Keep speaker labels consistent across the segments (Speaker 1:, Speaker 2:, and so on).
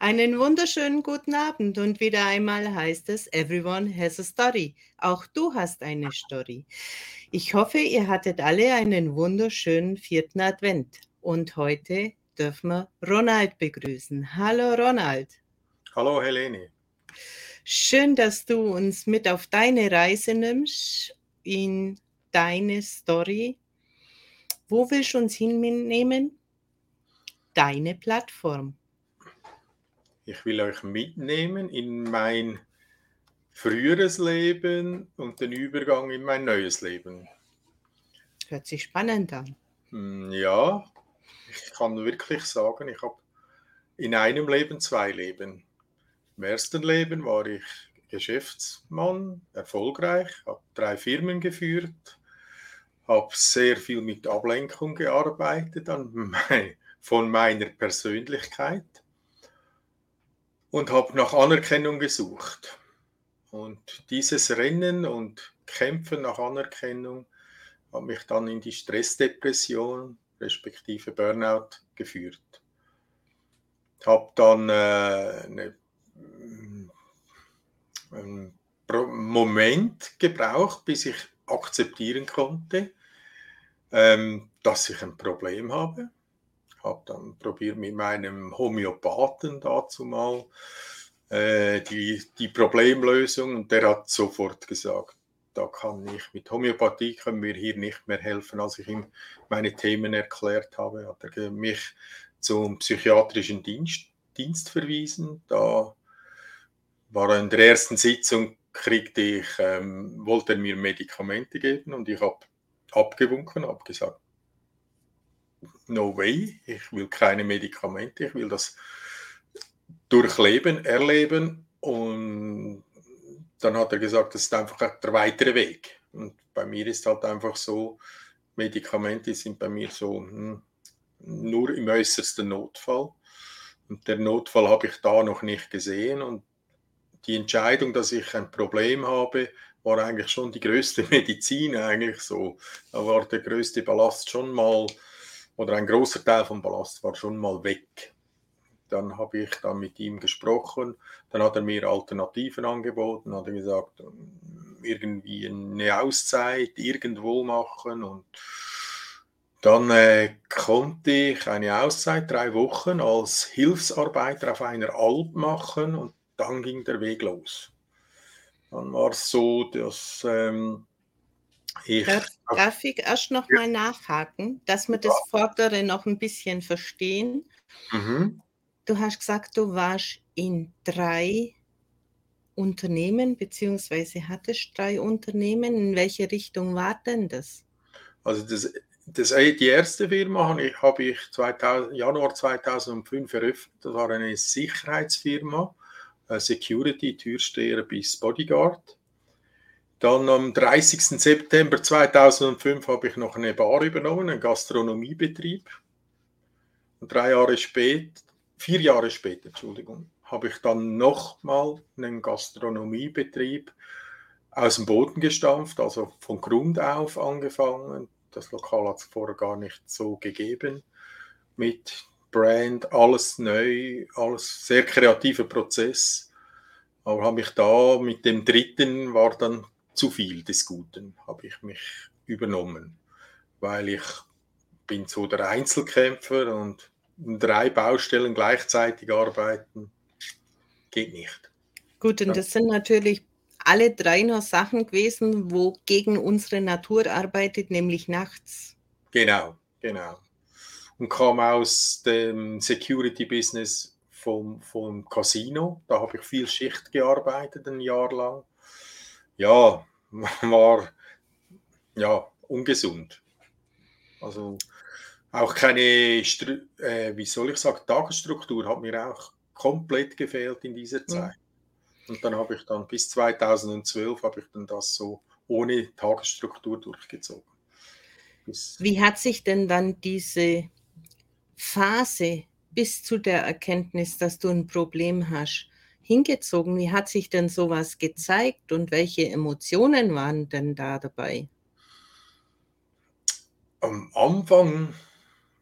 Speaker 1: Einen wunderschönen guten Abend und wieder einmal heißt es, everyone has a story. Auch du hast eine Story. Ich hoffe, ihr hattet alle einen wunderschönen vierten Advent und heute dürfen wir Ronald begrüßen. Hallo Ronald.
Speaker 2: Hallo Helene.
Speaker 1: Schön, dass du uns mit auf deine Reise nimmst in deine Story. Wo willst du uns hinnehmen? Deine Plattform.
Speaker 2: Ich will euch mitnehmen in mein früheres Leben und den Übergang in mein neues Leben.
Speaker 1: Hört sich spannend an.
Speaker 2: Hm, ja, ich kann wirklich sagen, ich habe in einem Leben zwei Leben. Im ersten Leben war ich Geschäftsmann, erfolgreich, habe drei Firmen geführt, habe sehr viel mit Ablenkung gearbeitet an von meiner Persönlichkeit und habe nach Anerkennung gesucht. Und dieses Rennen und Kämpfen nach Anerkennung hat mich dann in die Stressdepression respektive Burnout geführt. Habe dann äh, eine, einen Moment gebraucht, bis ich akzeptieren konnte, ähm, dass ich ein Problem habe habe dann probiert mit meinem Homöopathen dazu mal äh, die, die Problemlösung und der hat sofort gesagt, da kann ich mit Homöopathie können wir hier nicht mehr helfen. Als ich ihm meine Themen erklärt habe, hat er mich zum psychiatrischen Dienst, Dienst verwiesen. Da war in der ersten Sitzung kriegte ich, ähm, wollte er mir Medikamente geben und ich habe abgewunken, habe gesagt, no way, ich will keine Medikamente, ich will das durchleben, erleben und dann hat er gesagt, das ist einfach der weitere Weg. Und bei mir ist halt einfach so, Medikamente sind bei mir so hm, nur im äußersten Notfall. Und der Notfall habe ich da noch nicht gesehen. Und die Entscheidung, dass ich ein Problem habe, war eigentlich schon die größte Medizin eigentlich so. Da war der größte Ballast schon mal oder ein großer Teil vom Ballast war schon mal weg. Dann habe ich dann mit ihm gesprochen, dann hat er mir Alternativen angeboten, hat er gesagt, irgendwie eine Auszeit irgendwo machen und dann äh, konnte ich eine Auszeit, drei Wochen, als Hilfsarbeiter auf einer Alp machen und dann ging der Weg los. Dann war es so, dass ähm,
Speaker 1: ich darf, darf ich erst noch ja. mal nachhaken, dass wir das Vordere noch ein bisschen verstehen? Mhm. Du hast gesagt, du warst in drei Unternehmen, beziehungsweise hattest drei Unternehmen. In welche Richtung war denn das?
Speaker 2: Also das, das, die erste Firma habe ich, habe ich 2000, Januar 2005 eröffnet. Das war eine Sicherheitsfirma, äh, Security, Türsteher bis Bodyguard. Dann am 30. September 2005 habe ich noch eine Bar übernommen, einen Gastronomiebetrieb. Und drei Jahre später, vier Jahre später, Entschuldigung, habe ich dann nochmal einen Gastronomiebetrieb aus dem Boden gestampft, also von Grund auf angefangen. Das Lokal hat es vorher gar nicht so gegeben. Mit Brand, alles neu, alles sehr kreativer Prozess. Aber habe ich da mit dem dritten war dann zu viel des Guten, habe ich mich übernommen, weil ich bin so der Einzelkämpfer und drei Baustellen gleichzeitig arbeiten geht nicht.
Speaker 1: Gut, und das sind natürlich alle drei noch Sachen gewesen, wo gegen unsere Natur arbeitet, nämlich nachts.
Speaker 2: Genau, genau. Und kam aus dem Security-Business vom, vom Casino. Da habe ich viel Schicht gearbeitet, ein Jahr lang ja, war ja ungesund. Also auch keine, äh, wie soll ich sagen, Tagesstruktur hat mir auch komplett gefehlt in dieser Zeit. Mhm. Und dann habe ich dann bis 2012 habe ich dann das so ohne Tagesstruktur durchgezogen.
Speaker 1: Bis wie hat sich denn dann diese Phase bis zu der Erkenntnis, dass du ein Problem hast, hingezogen? Wie hat sich denn sowas gezeigt und welche Emotionen waren denn da dabei?
Speaker 2: Am Anfang,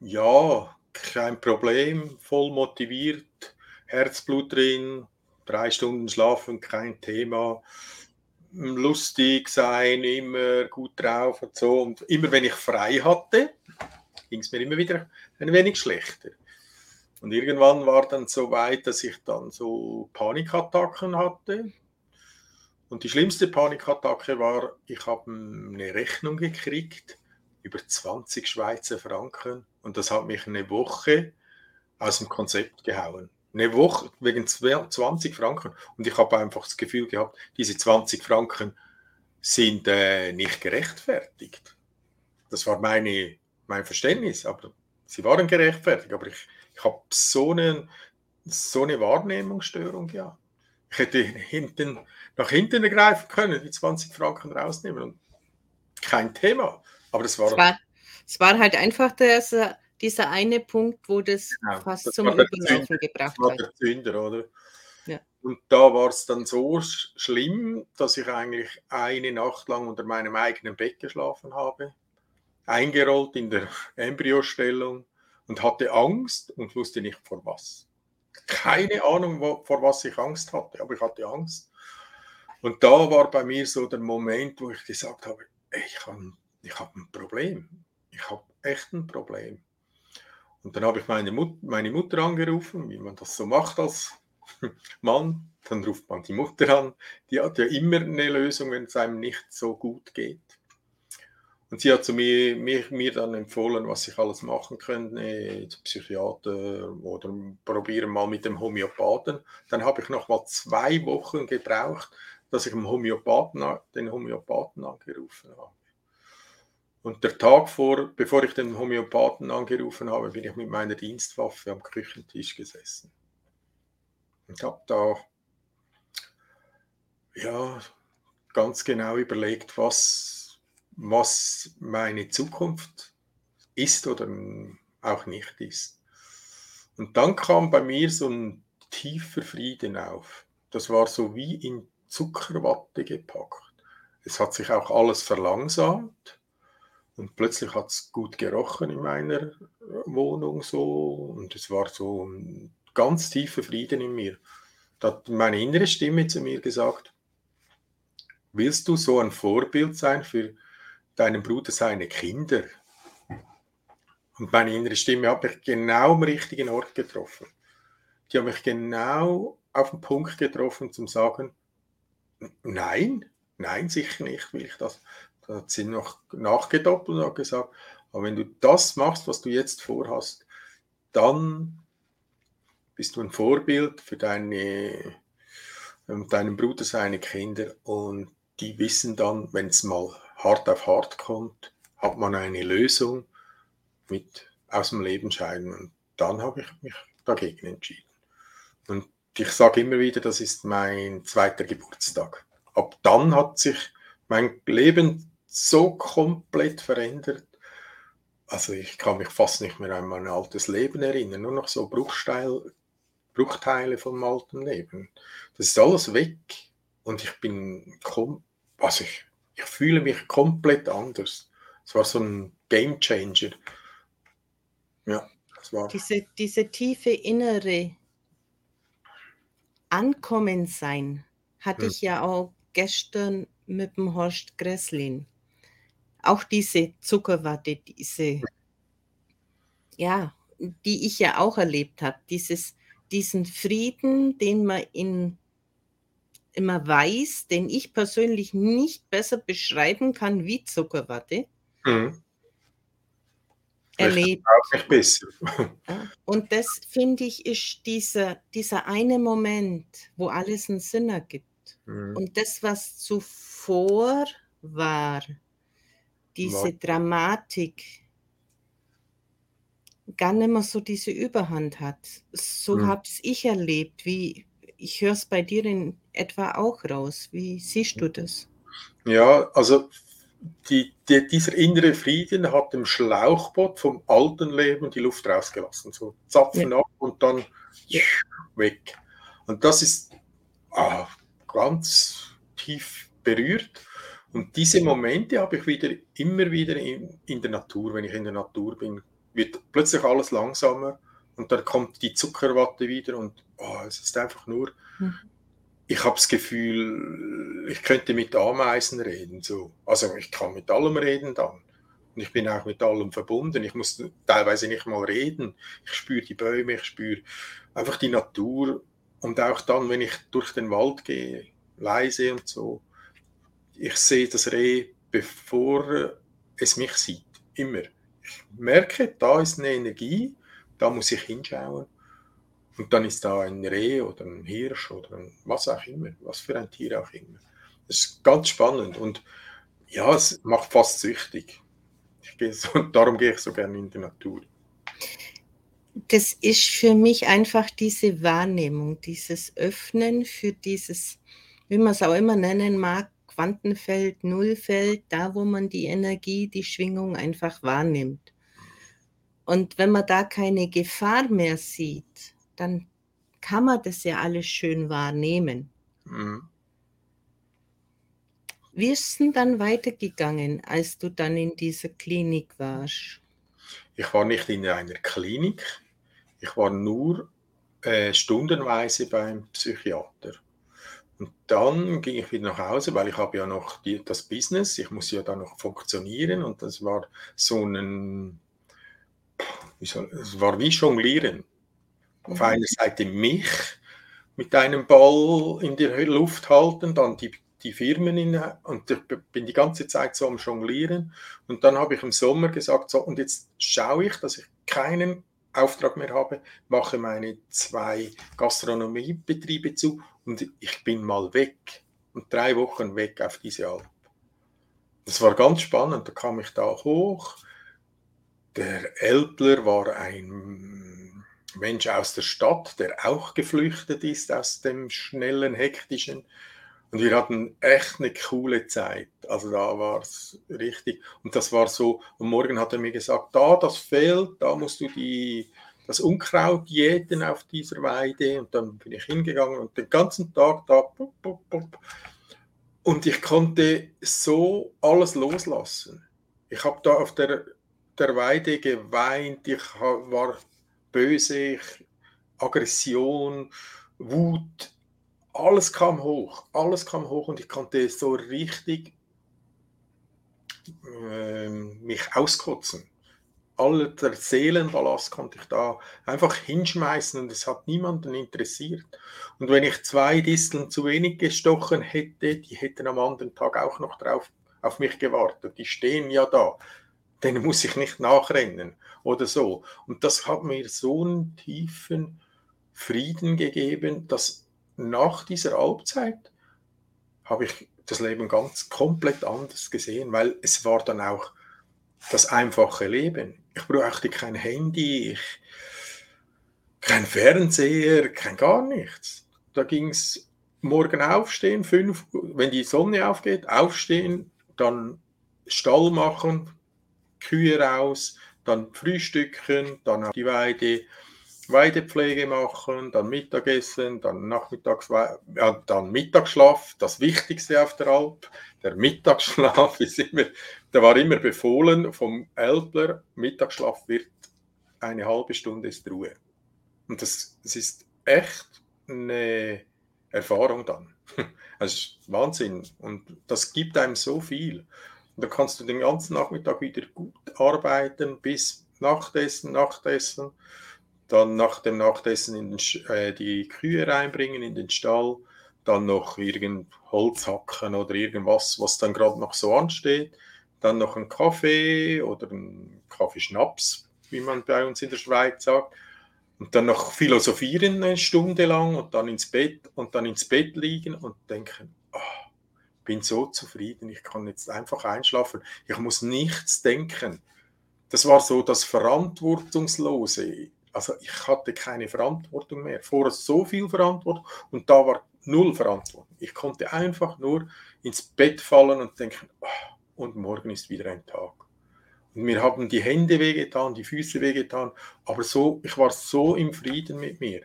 Speaker 2: ja, kein Problem, voll motiviert, Herzblut drin, drei Stunden schlafen, kein Thema, lustig sein, immer gut drauf und so. Und immer wenn ich frei hatte, ging es mir immer wieder ein wenig schlechter. Und irgendwann war dann so weit, dass ich dann so Panikattacken hatte. Und die schlimmste Panikattacke war, ich habe eine Rechnung gekriegt über 20 Schweizer Franken und das hat mich eine Woche aus dem Konzept gehauen. Eine Woche wegen 20 Franken. Und ich habe einfach das Gefühl gehabt, diese 20 Franken sind äh, nicht gerechtfertigt. Das war meine, mein Verständnis, aber sie waren gerechtfertigt. Aber ich, ich habe so eine, so eine Wahrnehmungsstörung ja. Ich hätte hinten, nach hinten greifen können, die 20 Franken rausnehmen und kein Thema. Aber das war.
Speaker 1: Es war, es war halt einfach das, dieser eine Punkt, wo das genau, fast das zum Überlaufen gebracht
Speaker 2: hat. Der Zünder, oder? Ja. Und da war es dann so schlimm, dass ich eigentlich eine Nacht lang unter meinem eigenen Bett geschlafen habe, eingerollt in der Embryostellung und hatte Angst und wusste nicht vor was. Keine Ahnung, wo, vor was ich Angst hatte, aber ich hatte Angst. Und da war bei mir so der Moment, wo ich gesagt habe, ich habe ich hab ein Problem. Ich habe echt ein Problem. Und dann habe ich meine, Mut meine Mutter angerufen, wie man das so macht als Mann. Dann ruft man die Mutter an. Die hat ja immer eine Lösung, wenn es einem nicht so gut geht. Und sie hat zu mir, mir, mir dann empfohlen, was ich alles machen könnte, Psychiater oder probieren mal mit dem Homöopathen. Dann habe ich noch mal zwei Wochen gebraucht, dass ich den Homöopathen, den Homöopathen angerufen habe. Und der Tag vor, bevor ich den Homöopathen angerufen habe, bin ich mit meiner Dienstwaffe am Küchentisch gesessen. Und habe da ja, ganz genau überlegt, was, was meine Zukunft ist oder auch nicht ist. Und dann kam bei mir so ein tiefer Frieden auf. Das war so wie in Zuckerwatte gepackt. Es hat sich auch alles verlangsamt und plötzlich hat es gut gerochen in meiner Wohnung so. Und es war so ein ganz tiefer Frieden in mir. Da hat meine innere Stimme zu mir gesagt, willst du so ein Vorbild sein für deinen Bruder, seine Kinder? Und meine innere Stimme hat mich genau am richtigen Ort getroffen. Die hat mich genau auf den Punkt getroffen, zum sagen, nein, nein, sicher nicht will ich das. Da hat sie noch nachgedoppelt und hat gesagt, aber wenn du das machst, was du jetzt vorhast, dann bist du ein Vorbild für deine, ähm, deinen Bruder, seine Kinder und die wissen dann, wenn es mal hart auf hart kommt, hat man eine Lösung mit aus dem Leben scheiden. Und dann habe ich mich dagegen entschieden. Und ich sage immer wieder, das ist mein zweiter Geburtstag. Ab dann hat sich mein Leben so komplett verändert. Also ich kann mich fast nicht mehr an mein altes Leben erinnern, nur noch so Bruchsteil, Bruchteile vom alten Leben. Das ist alles weg und ich bin, also ich, ich fühle mich komplett anders. Es war so ein Game Changer. Ja, das war.
Speaker 1: Diese, diese tiefe innere Ankommensein hatte hm. ich ja auch gestern mit dem Horst Gresslin auch diese Zuckerwatte, diese, ja, die ich ja auch erlebt habe, dieses, diesen Frieden, den man in, immer weiß, den ich persönlich nicht besser beschreiben kann wie Zuckerwatte. Mhm. Erlebt. Auch besser. Und das finde ich ist dieser, dieser eine Moment, wo alles einen Sinn ergibt. Mhm. Und das, was zuvor war, diese ja. Dramatik gar nicht mehr so diese Überhand hat. So hm. habe ich erlebt. Wie, ich höre es bei dir in etwa auch raus. Wie siehst du das?
Speaker 2: Ja, also die, die, dieser innere Frieden hat dem Schlauchboot vom alten Leben die Luft rausgelassen. So zapfen ja. ab und dann ja. weg. Und das ist ah, ganz tief berührt. Und diese Momente habe ich wieder immer wieder in, in der Natur, wenn ich in der Natur bin, wird plötzlich alles langsamer und dann kommt die Zuckerwatte wieder und oh, es ist einfach nur, hm. ich habe das Gefühl, ich könnte mit Ameisen reden. So. Also ich kann mit allem reden dann. Und ich bin auch mit allem verbunden. Ich muss teilweise nicht mal reden. Ich spüre die Bäume, ich spüre einfach die Natur. Und auch dann, wenn ich durch den Wald gehe, leise und so, ich sehe das Reh, bevor es mich sieht. Immer. Ich merke, da ist eine Energie, da muss ich hinschauen. Und dann ist da ein Reh oder ein Hirsch oder ein, was auch immer, was für ein Tier auch immer. Das ist ganz spannend und ja, es macht fast süchtig. Gehe so, darum gehe ich so gerne in die Natur.
Speaker 1: Das ist für mich einfach diese Wahrnehmung, dieses Öffnen für dieses, wie man es auch immer nennen mag, Quantenfeld, Nullfeld, da wo man die Energie, die Schwingung einfach wahrnimmt. Und wenn man da keine Gefahr mehr sieht, dann kann man das ja alles schön wahrnehmen. Mhm. Wie ist es denn dann weitergegangen, als du dann in dieser Klinik warst?
Speaker 2: Ich war nicht in einer Klinik, ich war nur äh, stundenweise beim Psychiater. Und dann ging ich wieder nach Hause, weil ich habe ja noch die, das Business, ich muss ja da noch funktionieren und das war so ein, soll, es war wie Jonglieren. Auf mhm. einer Seite mich mit einem Ball in der Luft halten, dann die die Firmen in, und ich bin die ganze Zeit so am Jonglieren. Und dann habe ich im Sommer gesagt, so, und jetzt schaue ich, dass ich keinen Auftrag mehr habe, mache meine zwei Gastronomiebetriebe zu und ich bin mal weg. Und drei Wochen weg auf diese Alp. Das war ganz spannend, da kam ich da hoch. Der Elbler war ein Mensch aus der Stadt, der auch geflüchtet ist aus dem schnellen, hektischen und wir hatten echt eine coole Zeit. Also da war es richtig. Und das war so, am Morgen hat er mir gesagt, da, das fehlt, da musst du die, das Unkraut jäten auf dieser Weide. Und dann bin ich hingegangen und den ganzen Tag da. Bup, bup, bup. Und ich konnte so alles loslassen. Ich habe da auf der, der Weide geweint, ich war böse, ich, Aggression, Wut, alles kam hoch, alles kam hoch und ich konnte so richtig äh, mich auskotzen. All der Seelenballast konnte ich da einfach hinschmeißen und es hat niemanden interessiert. Und wenn ich zwei Disteln zu wenig gestochen hätte, die hätten am anderen Tag auch noch drauf auf mich gewartet. Die stehen ja da. Denen muss ich nicht nachrennen oder so. Und das hat mir so einen tiefen Frieden gegeben, dass nach dieser Albzeit habe ich das Leben ganz komplett anders gesehen, weil es war dann auch das einfache Leben. Ich brauchte kein Handy, ich, kein Fernseher, kein gar nichts. Da ging es morgen aufstehen, fünf, wenn die Sonne aufgeht, aufstehen, dann Stall machen, Kühe raus, dann frühstücken, dann auf die Weide, Weidepflege machen, dann Mittagessen, dann Nachmittags, ja, dann Mittagsschlaf, das Wichtigste auf der Alp. Der Mittagsschlaf ist immer, der war immer befohlen vom Älpler, Mittagsschlaf wird eine halbe Stunde ist Ruhe. Und das, das ist echt eine Erfahrung dann. Also Wahnsinn. Und das gibt einem so viel. Da kannst du den ganzen Nachmittag wieder gut arbeiten bis Nachtessen, Nachtessen dann nach dem Nachtessen in den, äh, die Kühe reinbringen in den Stall, dann noch irgend Holz hacken oder irgendwas, was dann gerade noch so ansteht, dann noch ein Kaffee oder ein Kaffeeschnaps, wie man bei uns in der Schweiz sagt, und dann noch philosophieren eine Stunde lang und dann ins Bett und dann ins Bett liegen und denken, bin so zufrieden, ich kann jetzt einfach einschlafen, ich muss nichts denken. Das war so das Verantwortungslose also ich hatte keine Verantwortung mehr. Vorher so viel Verantwortung und da war null Verantwortung. Ich konnte einfach nur ins Bett fallen und denken, oh, und morgen ist wieder ein Tag. Und mir haben die Hände wehgetan, die Füße wehgetan, aber so, ich war so im Frieden mit mir.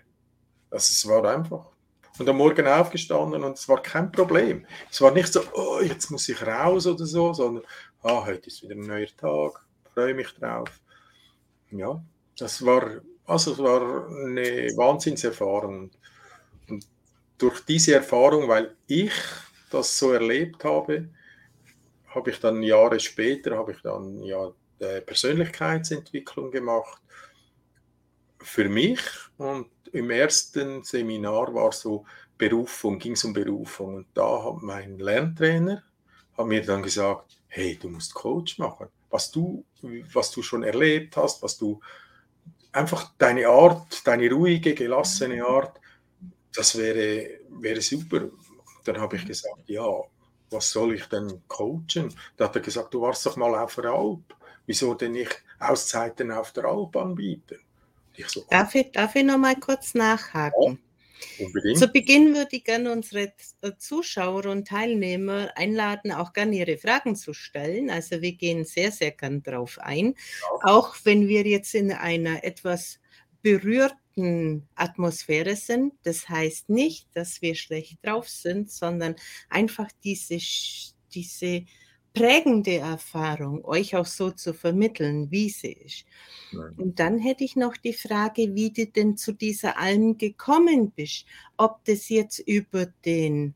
Speaker 2: Es war einfach. Und am Morgen aufgestanden und es war kein Problem. Es war nicht so, oh, jetzt muss ich raus oder so, sondern, ah, heute ist wieder ein neuer Tag, freue mich drauf. Ja, das war also es war eine Wahnsinnserfahrung. Und durch diese Erfahrung, weil ich das so erlebt habe, habe ich dann Jahre später, habe ich dann ja Persönlichkeitsentwicklung gemacht für mich und im ersten Seminar war so Berufung, ging es um Berufung und da hat mein Lerntrainer hat mir dann gesagt, hey, du musst Coach machen, was du, was du schon erlebt hast, was du einfach deine Art, deine ruhige, gelassene Art, das wäre, wäre super. Dann habe ich gesagt, ja, was soll ich denn coachen? Da hat er gesagt, du warst doch mal auf der Alp. Wieso denn nicht Auszeiten auf der Alp anbieten?
Speaker 1: So, darf, ich, darf ich noch mal kurz nachhaken? Ja, unbedingt. Zu Beginn würde ich gerne unsere äh, Zuschauer und Teilnehmer einladen, auch gerne ihre Fragen zu stellen. Also wir gehen sehr, sehr gern drauf ein. Ja. Auch wenn wir jetzt in einer etwas berührten Atmosphäre sind. Das heißt nicht, dass wir schlecht drauf sind, sondern einfach diese, diese prägende Erfahrung, euch auch so zu vermitteln, wie sie ist. Nein. Und dann hätte ich noch die Frage, wie du denn zu dieser Alm gekommen bist. Ob das jetzt über den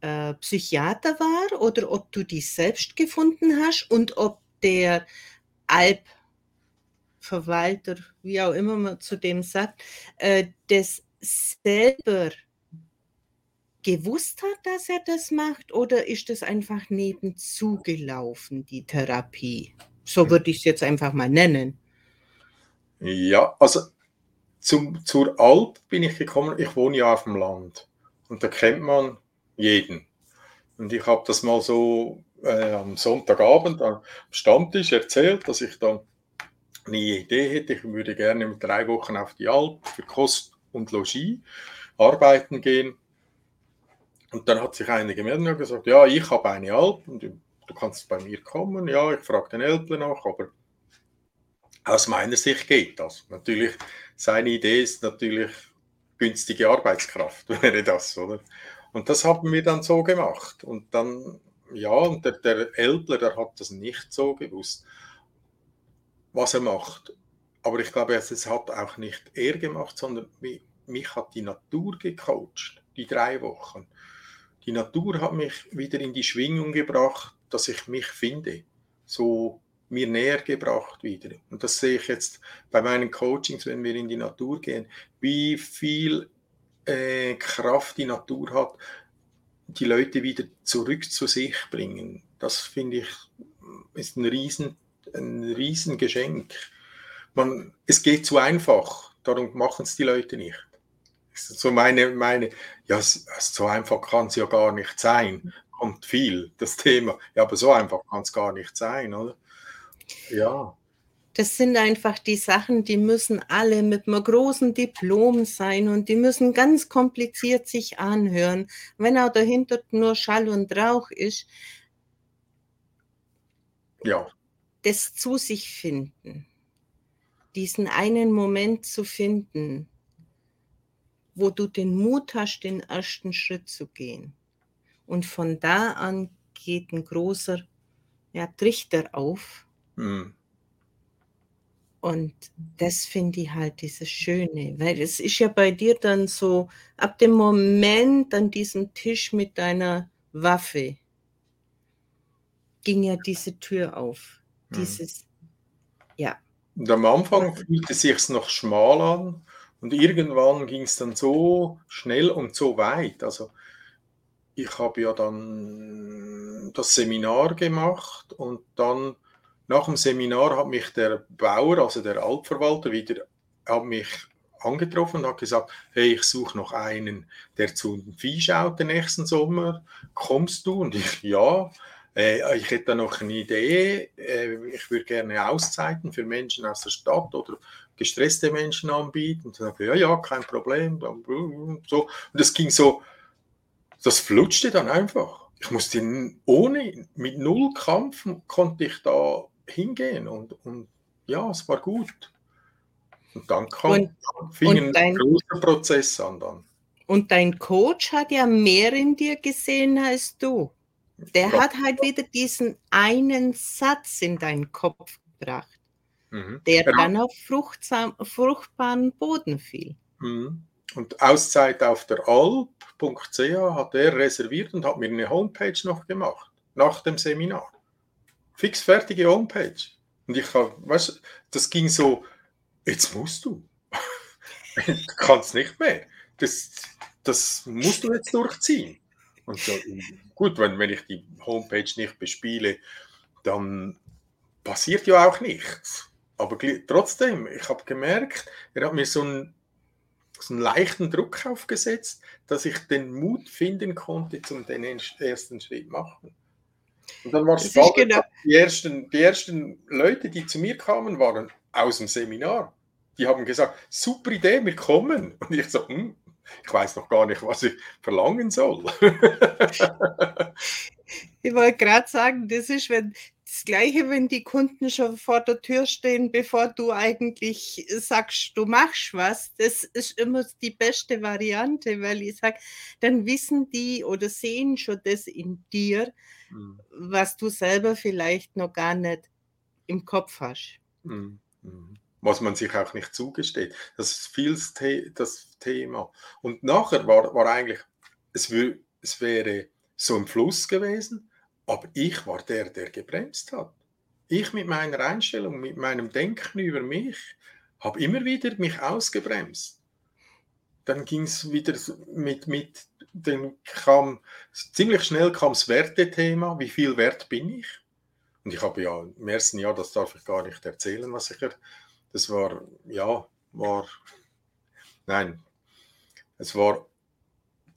Speaker 1: äh, Psychiater war oder ob du dich selbst gefunden hast und ob der Albverwalter, wie auch immer man zu dem sagt, äh, das selber gewusst hat, dass er das macht oder ist das einfach nebenzu gelaufen, die Therapie? So würde ich es jetzt einfach mal nennen.
Speaker 2: Ja, also zum, zur Alp bin ich gekommen, ich wohne ja auf dem Land und da kennt man jeden. Und ich habe das mal so äh, am Sonntagabend am Stammtisch erzählt, dass ich dann eine Idee hätte, ich würde gerne mit drei Wochen auf die Alp für Kost und Logis arbeiten gehen. Und dann hat sich einer gemeldet und gesagt, ja, ich habe eine Alp und du kannst bei mir kommen. Ja, ich frage den Eltern nach, aber aus meiner Sicht geht das. Natürlich, seine Idee ist natürlich günstige Arbeitskraft, wäre das, oder? Und das haben wir dann so gemacht. Und dann, ja, und der, der Eltler, der hat das nicht so gewusst, was er macht. Aber ich glaube, es hat auch nicht er gemacht, sondern mich, mich hat die Natur gecoacht, die drei Wochen. Die Natur hat mich wieder in die Schwingung gebracht, dass ich mich finde, so mir näher gebracht wieder. Und das sehe ich jetzt bei meinen Coachings, wenn wir in die Natur gehen, wie viel äh, Kraft die Natur hat, die Leute wieder zurück zu sich bringen. Das finde ich ist ein riesen, ein riesen Geschenk. Man, es geht zu einfach, darum machen es die Leute nicht. So meine, meine, ja, so einfach kann es ja gar nicht sein. Kommt viel, das Thema. Ja, aber so einfach kann es gar nicht sein, oder? Ja.
Speaker 1: Das sind einfach die Sachen, die müssen alle mit einem großen Diplom sein und die müssen ganz kompliziert sich anhören. Wenn auch dahinter nur Schall und Rauch ist,
Speaker 2: ja.
Speaker 1: das zu sich finden, diesen einen Moment zu finden, wo du den Mut hast, den ersten Schritt zu gehen. Und von da an geht ein großer ja, Trichter auf. Mhm. Und das finde ich halt dieses Schöne, weil es ist ja bei dir dann so, ab dem Moment an diesem Tisch mit deiner Waffe ging ja diese Tür auf. Mhm. Dieses, ja.
Speaker 2: Und am Anfang fühlte es sich noch schmal an und irgendwann ging es dann so schnell und so weit. Also ich habe ja dann das Seminar gemacht und dann nach dem Seminar hat mich der Bauer, also der Altverwalter, wieder hat mich angetroffen und hat gesagt, hey, ich suche noch einen, der zu den Vieh schaut den nächsten Sommer. Kommst du? Und ich, ja. Äh, ich hätte da noch eine Idee. Äh, ich würde gerne Auszeiten für Menschen aus der Stadt oder gestresste Menschen anbieten. Und dann ja, ja, kein Problem. So. Und das ging so, das flutschte dann einfach. Ich musste ohne, mit null Kampf konnte ich da hingehen und, und ja, es war gut. Und dann kam, und, fing und ein großer Prozess an dann.
Speaker 1: Und dein Coach hat ja mehr in dir gesehen als du. Der ja. hat halt wieder diesen einen Satz in deinen Kopf gebracht. Mhm. der ja. dann auf fruchtbaren Boden fiel.
Speaker 2: Mhm. Und Auszeit auf der Alp.ch hat er reserviert und hat mir eine Homepage noch gemacht, nach dem Seminar. Fix fertige Homepage. Und ich habe, weißt das ging so, jetzt musst du. du kannst nicht mehr. Das, das musst du jetzt durchziehen. Und so, gut, wenn, wenn ich die Homepage nicht bespiele, dann passiert ja auch nichts. Aber trotzdem, ich habe gemerkt, er hat mir so einen, so einen leichten Druck aufgesetzt, dass ich den Mut finden konnte, zum den ersten Schritt machen. Und dann war es spannend, genau. die, ersten, die ersten Leute, die zu mir kamen, waren aus dem Seminar. Die haben gesagt, super Idee, wir kommen. Und ich so, hm, ich weiß noch gar nicht, was ich verlangen soll.
Speaker 1: ich wollte gerade sagen, das ist wenn, das Gleiche, wenn die Kunden schon vor der Tür stehen, bevor du eigentlich sagst, du machst was. Das ist immer die beste Variante, weil ich sage, dann wissen die oder sehen schon das in dir, mhm. was du selber vielleicht noch gar nicht im Kopf hast. Mhm.
Speaker 2: mhm was man sich auch nicht zugesteht. Das ist viel das Thema. Und nachher war, war eigentlich, es, wär, es wäre so ein Fluss gewesen, aber ich war der, der gebremst hat. Ich mit meiner Einstellung, mit meinem Denken über mich, habe immer wieder mich ausgebremst. Dann ging es wieder mit, mit dann kam, ziemlich schnell kam das Wertethema, wie viel wert bin ich? Und ich habe ja im ersten Jahr, das darf ich gar nicht erzählen, was ich das war, ja, war, nein, es war,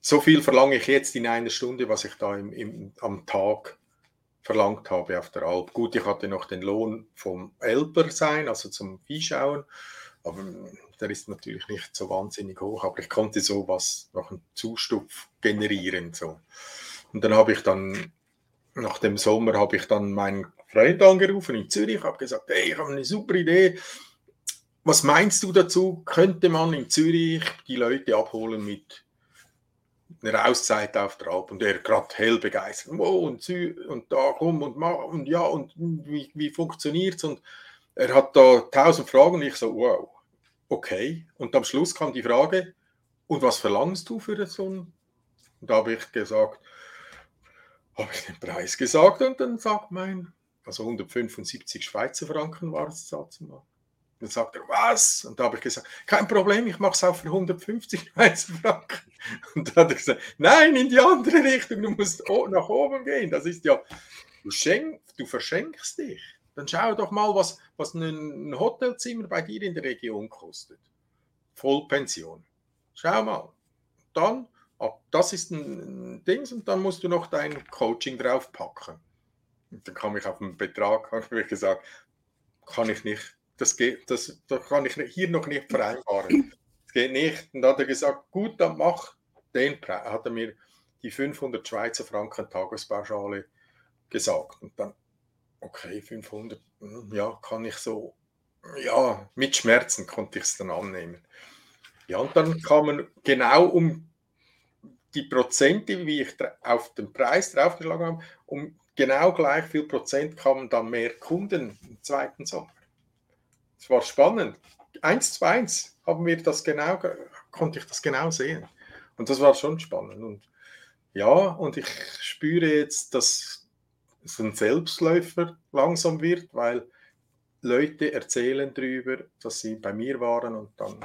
Speaker 2: so viel verlange ich jetzt in einer Stunde, was ich da im, im, am Tag verlangt habe auf der Alp. Gut, ich hatte noch den Lohn vom Elber sein, also zum Viehschauen, aber der ist natürlich nicht so wahnsinnig hoch, aber ich konnte sowas noch einen Zustupf generieren. So. Und dann habe ich dann, nach dem Sommer, habe ich dann meinen Freund angerufen in Zürich, habe gesagt, hey, ich habe eine super Idee, was meinst du dazu? Könnte man in Zürich die Leute abholen mit einer Auszeit auf der Alp und er gerade hell begeistert. Oh, und, und da komm und mach und ja, und wie, wie funktioniert es? Und er hat da tausend Fragen und ich so, wow, okay. Und am Schluss kam die Frage, und was verlangst du für so ein? Und da habe ich gesagt, habe ich den Preis gesagt und dann sagt mein, also 175 Schweizer Franken war es dazu mal. Dann sagt er, was? Und da habe ich gesagt, kein Problem, ich mache es auch für 150 Schweizer Franken. Und da hat er gesagt, nein, in die andere Richtung, du musst nach oben gehen. Das ist ja, du, schenk, du verschenkst dich. Dann schau doch mal, was, was ein Hotelzimmer bei dir in der Region kostet. Vollpension. Schau mal. Dann, das ist ein Ding, und dann musst du noch dein Coaching draufpacken. Und dann kam ich auf einen Betrag, habe ich gesagt, kann ich nicht das geht, das, das kann ich hier noch nicht vereinbaren. Das geht nicht. Und dann hat er gesagt, gut, dann mach den Preis. Hat er mir die 500 Schweizer Franken Tagespauschale gesagt. Und dann, okay, 500, hm, ja, kann ich so, ja, mit Schmerzen konnte ich es dann annehmen. Ja, und dann kamen genau um die Prozente, wie ich auf den Preis draufgeschlagen habe, um genau gleich viel Prozent kamen dann mehr Kunden im zweiten Sommer. Es war spannend. Eins zu eins haben wir das genau, konnte ich das genau sehen. Und das war schon spannend. Und ja, und ich spüre jetzt, dass es ein Selbstläufer langsam wird, weil Leute erzählen darüber, dass sie bei mir waren und dann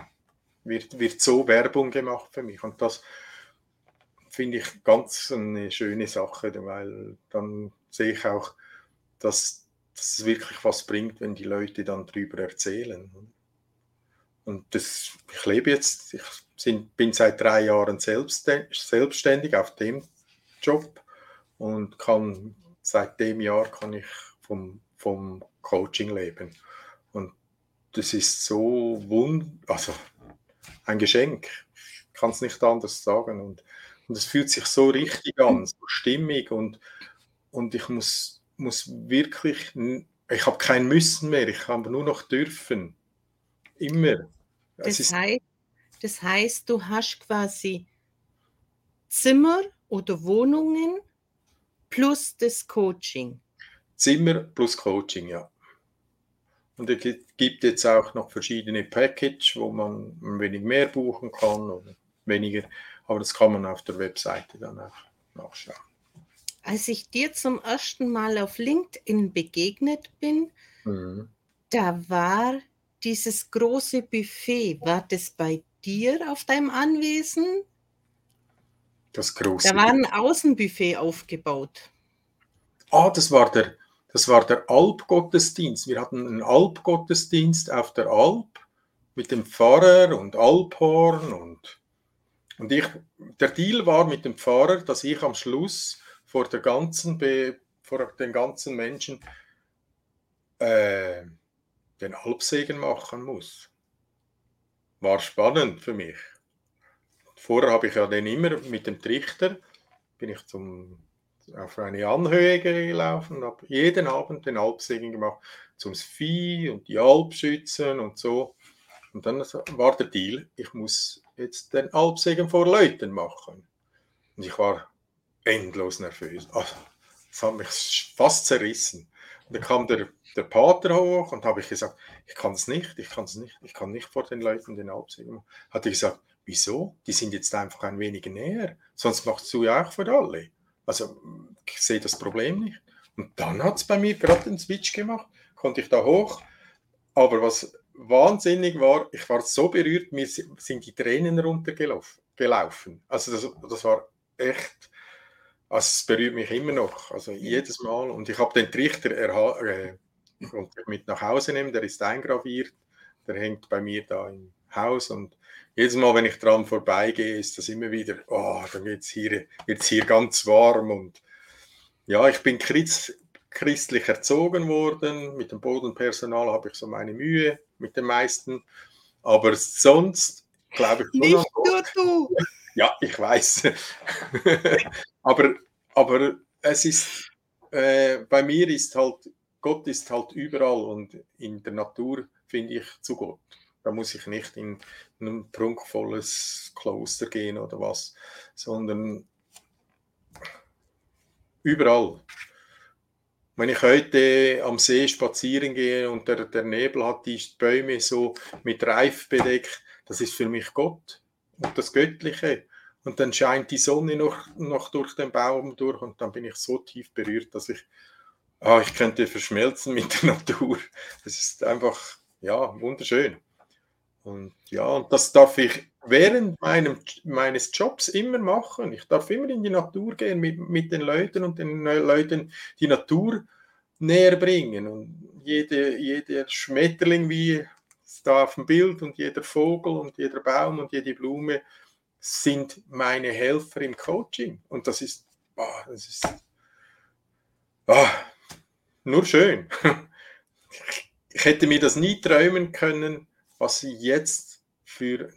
Speaker 2: wird, wird so Werbung gemacht für mich. Und das finde ich ganz eine schöne Sache, weil dann sehe ich auch, dass dass es wirklich was bringt, wenn die Leute dann darüber erzählen. Und das, ich lebe jetzt, ich bin seit drei Jahren selbstständig auf dem Job und kann seit dem Jahr kann ich vom, vom Coaching leben. Und das ist so wund, also ein Geschenk. Ich kann es nicht anders sagen. Und, und es fühlt sich so richtig an, so stimmig und, und ich muss muss wirklich, ich habe kein Müssen mehr, ich habe nur noch dürfen. Immer.
Speaker 1: Das, das, heißt, das heißt, du hast quasi Zimmer oder Wohnungen plus das Coaching.
Speaker 2: Zimmer plus Coaching, ja. Und es gibt jetzt auch noch verschiedene Package, wo man ein wenig mehr buchen kann oder weniger. Aber das kann man auf der Webseite dann auch nachschauen.
Speaker 1: Als ich dir zum ersten Mal auf LinkedIn begegnet bin, mhm. da war dieses große Buffet, war das bei dir auf deinem Anwesen?
Speaker 2: Das große.
Speaker 1: Da war ein Außenbuffet aufgebaut.
Speaker 2: Ah, das war der, das war der Alpgottesdienst. Wir hatten einen Alpgottesdienst auf der Alp mit dem Pfarrer und Alphorn und, und ich, der Deal war mit dem Pfarrer, dass ich am Schluss vor der ganzen, vor den ganzen Menschen äh, den Alpsegen machen muss. War spannend für mich. Vorher habe ich ja dann immer mit dem Trichter, bin ich zum, auf eine Anhöhe gelaufen und habe jeden Abend den Alpsegen gemacht, zum Vieh und die Alpschützen und so. Und dann war der Deal, ich muss jetzt den Alpsegen vor Leuten machen. Und ich war endlos nervös. Also, das hat mich fast zerrissen. Und dann kam der der Pater hoch und habe ich gesagt, ich kann es nicht, ich kann es nicht, ich kann nicht vor den Leuten den machen. Hat er gesagt, wieso? Die sind jetzt einfach ein wenig näher, sonst machst du ja auch für alle. Also ich sehe das Problem nicht. Und dann hat es bei mir gerade den Switch gemacht, konnte ich da hoch. Aber was wahnsinnig war, ich war so berührt, mir sind die Tränen runtergelaufen. Also das, das war echt, also es berührt mich immer noch, also jedes Mal. Und ich habe den Trichter äh, und mit nach Hause nehmen. Der ist eingraviert, der hängt bei mir da im Haus und jedes Mal, wenn ich dran vorbeigehe, ist das immer wieder, oh, dann wird es hier, wird's hier ganz warm und ja, ich bin Christ, christlich erzogen worden. Mit dem Bodenpersonal habe ich so meine Mühe mit den meisten, aber sonst glaube ich
Speaker 1: Nicht nur du.
Speaker 2: Ja, ich weiß. aber, aber es ist, äh, bei mir ist halt Gott ist halt überall und in der Natur finde ich zu Gott. Da muss ich nicht in ein prunkvolles Kloster gehen oder was, sondern überall. Wenn ich heute am See spazieren gehe und der, der Nebel hat die Bäume so mit Reif bedeckt, das ist für mich Gott und das Göttliche. Und dann scheint die Sonne noch, noch durch den Baum durch und dann bin ich so tief berührt, dass ich ah, ich könnte verschmelzen mit der Natur. Das ist einfach, ja, wunderschön. Und ja, und das darf ich während meinem, meines Jobs immer machen. Ich darf immer in die Natur gehen mit, mit den Leuten und den Leuten die Natur näher bringen. Und jede, jeder Schmetterling, wie da auf dem Bild, und jeder Vogel und jeder Baum und jede Blume sind meine Helfer im Coaching. Und das ist, oh, das ist oh, nur schön. Ich hätte mir das nie träumen können, was jetzt für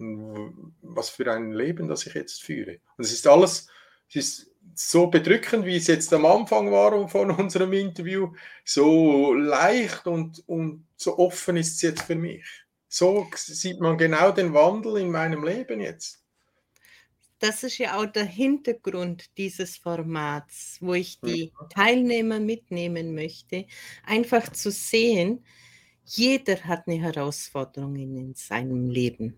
Speaker 2: was für ein Leben, das ich jetzt führe. Und es ist alles, es ist so bedrückend, wie es jetzt am Anfang war von unserem Interview, so leicht und, und so offen ist es jetzt für mich. So sieht man genau den Wandel in meinem Leben jetzt
Speaker 1: das ist ja auch der Hintergrund dieses Formats, wo ich die Teilnehmer mitnehmen möchte, einfach zu sehen, jeder hat eine Herausforderung in seinem Leben.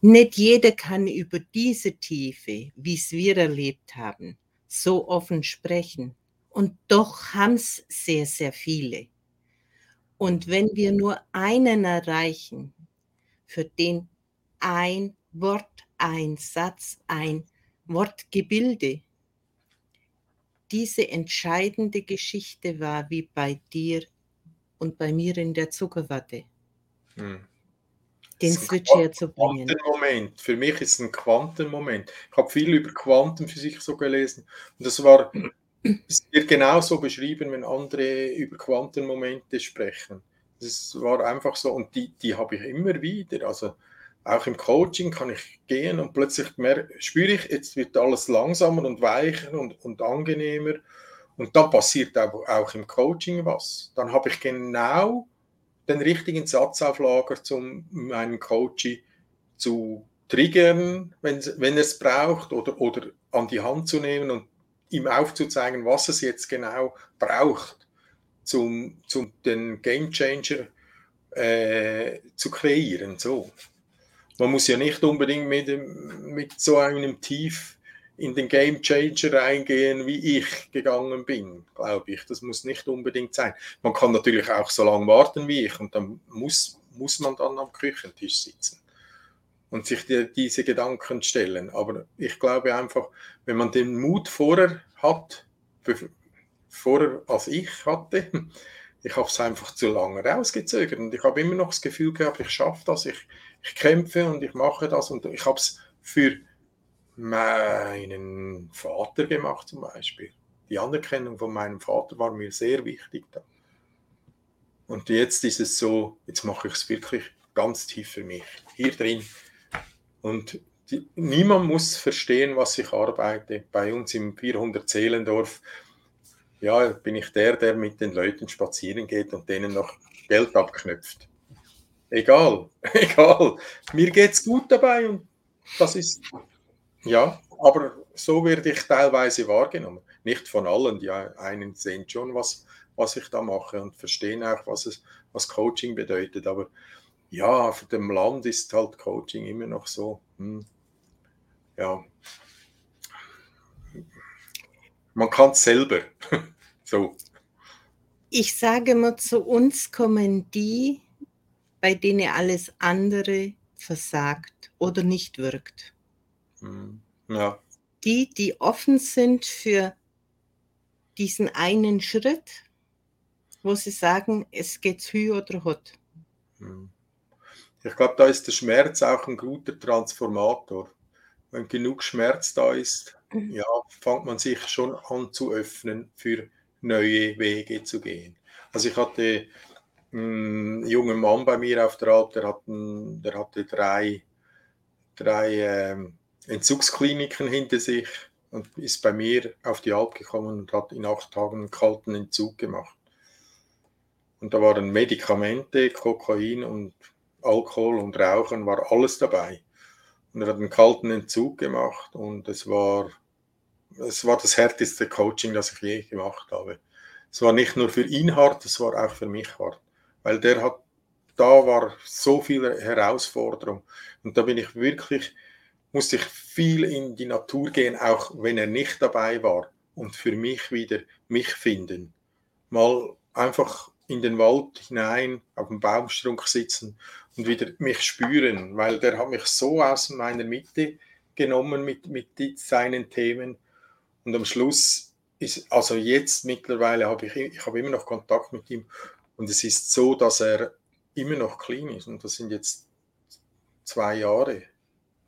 Speaker 1: Nicht jeder kann über diese Tiefe, wie es wir erlebt haben, so offen sprechen. Und doch haben es sehr, sehr viele. Und wenn wir nur einen erreichen, für den ein Wort ein Satz, ein Wortgebilde. Diese entscheidende Geschichte war wie bei dir und bei mir in der Zuckerwatte. Hm. Den Switch herzubringen.
Speaker 2: Quantenmoment. Für mich ist es ein Quantenmoment. Ich habe viel über Quantenphysik so gelesen und das war es wird genauso beschrieben, wenn andere über Quantenmomente sprechen. Das war einfach so und die, die habe ich immer wieder. Also auch im Coaching kann ich gehen und plötzlich mehr, spüre ich, jetzt wird alles langsamer und weicher und, und angenehmer. Und dann passiert auch, auch im Coaching was. Dann habe ich genau den richtigen Satz auf Lager, um meinen Coach zu triggern, wenn, wenn er es braucht, oder, oder an die Hand zu nehmen und ihm aufzuzeigen, was es jetzt genau braucht, zum, zum den Game Changer äh, zu kreieren. So. Man muss ja nicht unbedingt mit, mit so einem Tief in den Game Changer reingehen, wie ich gegangen bin, glaube ich. Das muss nicht unbedingt sein. Man kann natürlich auch so lange warten wie ich und dann muss, muss man dann am Küchentisch sitzen und sich die, diese Gedanken stellen. Aber ich glaube einfach, wenn man den Mut vorher hat, vorher als ich hatte, ich habe es einfach zu lange rausgezögert und ich habe immer noch das Gefühl gehabt, ich schaffe das, ich, ich kämpfe und ich mache das und ich habe es für meinen Vater gemacht zum Beispiel. Die Anerkennung von meinem Vater war mir sehr wichtig. Da. Und jetzt ist es so, jetzt mache ich es wirklich ganz tief für mich, hier drin. Und die, niemand muss verstehen, was ich arbeite. Bei uns im 400 Seelendorf, ja, bin ich der, der mit den Leuten spazieren geht und denen noch Geld abknöpft. Egal, egal. Mir geht's gut dabei und das ist ja, aber so werde ich teilweise wahrgenommen. Nicht von allen, die einen sehen schon, was, was ich da mache und verstehen auch, was, es, was Coaching bedeutet. Aber ja, auf dem Land ist halt Coaching immer noch so, hm, ja, man kann es selber. so.
Speaker 1: Ich sage mal, zu uns kommen die, bei denen alles andere versagt oder nicht wirkt.
Speaker 2: Hm, ja.
Speaker 1: Die, die offen sind für diesen einen Schritt, wo sie sagen, es geht hü oder hot.
Speaker 2: Hm. Ich glaube, da ist der Schmerz auch ein guter Transformator. Wenn genug Schmerz da ist, mhm. ja, fängt man sich schon an zu öffnen, für neue Wege zu gehen. Also ich hatte einen jungen Mann bei mir auf der Alp, der, hatten, der hatte drei, drei ähm, Entzugskliniken hinter sich und ist bei mir auf die Alp gekommen und hat in acht Tagen einen kalten Entzug gemacht. Und da waren Medikamente, Kokain und Alkohol und Rauchen, war alles dabei. Und er hat einen kalten Entzug gemacht und es war, es war das härteste Coaching, das ich je gemacht habe. Es war nicht nur für ihn hart, es war auch für mich hart, weil der hat, da war so viel Herausforderung und da bin ich wirklich musste ich viel in die Natur gehen, auch wenn er nicht dabei war und für mich wieder mich finden. Mal einfach in den Wald hinein, auf dem Baumstrunk sitzen und wieder mich spüren, weil der hat mich so aus meiner Mitte genommen mit, mit seinen Themen und am Schluss ist, also jetzt mittlerweile habe ich, ich habe immer noch Kontakt mit ihm und es ist so, dass er immer noch clean ist und das sind jetzt zwei Jahre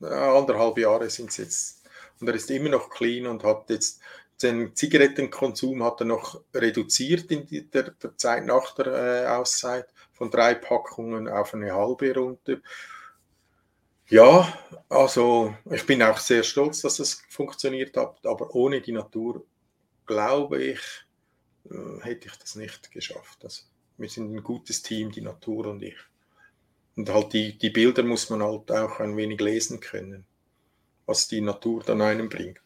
Speaker 2: anderthalb Jahre sind es jetzt. Und er ist immer noch clean und hat jetzt den Zigarettenkonsum hat er noch reduziert in der, der, Zeit nach der äh, Auszeit von drei Packungen auf eine halbe runter. Ja, also ich bin auch sehr stolz, dass es funktioniert hat, aber ohne die Natur glaube ich, äh, hätte ich das nicht geschafft. Also, wir sind ein gutes Team, die Natur und ich. Und halt die, die Bilder muss man halt auch ein wenig lesen können, was die Natur dann einem bringt.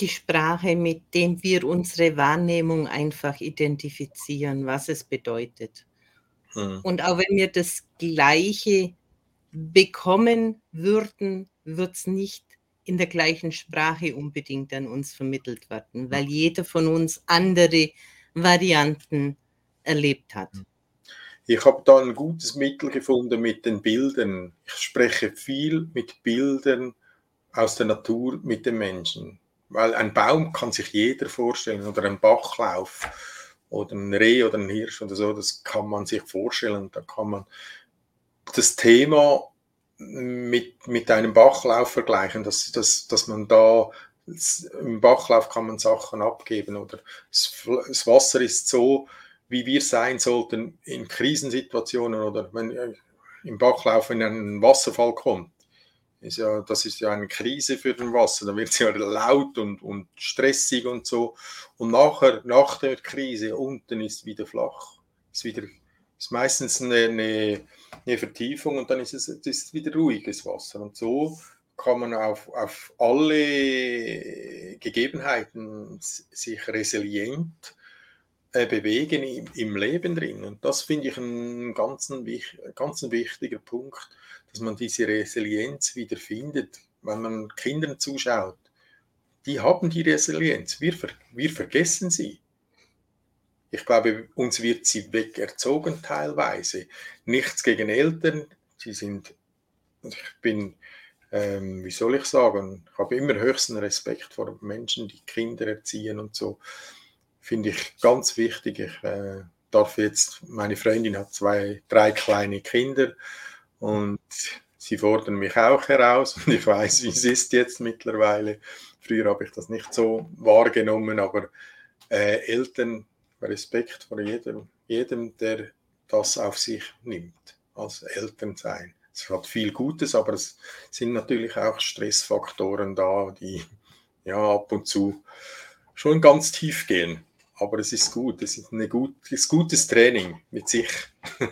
Speaker 1: Die Sprache, mit dem wir unsere Wahrnehmung einfach identifizieren, was es bedeutet. Hm. Und auch wenn wir das Gleiche bekommen würden, wird es nicht in der gleichen Sprache unbedingt an uns vermittelt werden, weil jeder von uns andere Varianten erlebt hat.
Speaker 2: Ich habe da ein gutes Mittel gefunden mit den Bildern. Ich spreche viel mit Bildern aus der Natur mit den Menschen. Weil ein Baum kann sich jeder vorstellen oder ein Bachlauf oder ein Reh oder ein Hirsch oder so, das kann man sich vorstellen. Da kann man das Thema mit, mit einem Bachlauf vergleichen, dass, dass, dass man da im Bachlauf kann man Sachen abgeben oder das, Wasser ist so, wie wir sein sollten in Krisensituationen oder wenn äh, im Bachlauf in einen Wasserfall kommt. Ist ja, das ist ja eine Krise für den Wasser. Da wird es ja laut und, und stressig und so. Und nachher, nach der Krise, unten ist wieder flach. Ist wieder ist meistens eine, eine, eine Vertiefung und dann ist es ist wieder ruhiges Wasser. Und so kann man auf, auf alle Gegebenheiten sich resilient äh, bewegen im, im, Leben drin. Und das finde ich einen ganz, ganz wichtiger Punkt, dass man diese Resilienz wieder findet, wenn man Kindern zuschaut. Die haben die Resilienz, wir, wir vergessen sie. Ich glaube, uns wird sie wegerzogen teilweise. Nichts gegen Eltern, sie sind, ich bin, ähm, wie soll ich sagen, ich habe immer höchsten Respekt vor Menschen, die Kinder erziehen und so. Finde ich ganz wichtig. Ich äh, darf jetzt, meine Freundin hat zwei, drei kleine Kinder und sie fordern mich auch heraus und ich weiß, wie es ist jetzt mittlerweile. Früher habe ich das nicht so wahrgenommen, aber äh, Eltern Respekt vor jedem, jedem, der das auf sich nimmt, als Elternsein. Es hat viel Gutes, aber es sind natürlich auch Stressfaktoren da, die ja ab und zu schon ganz tief gehen. Aber es ist gut, es ist, ein gut, gutes Training mit sich.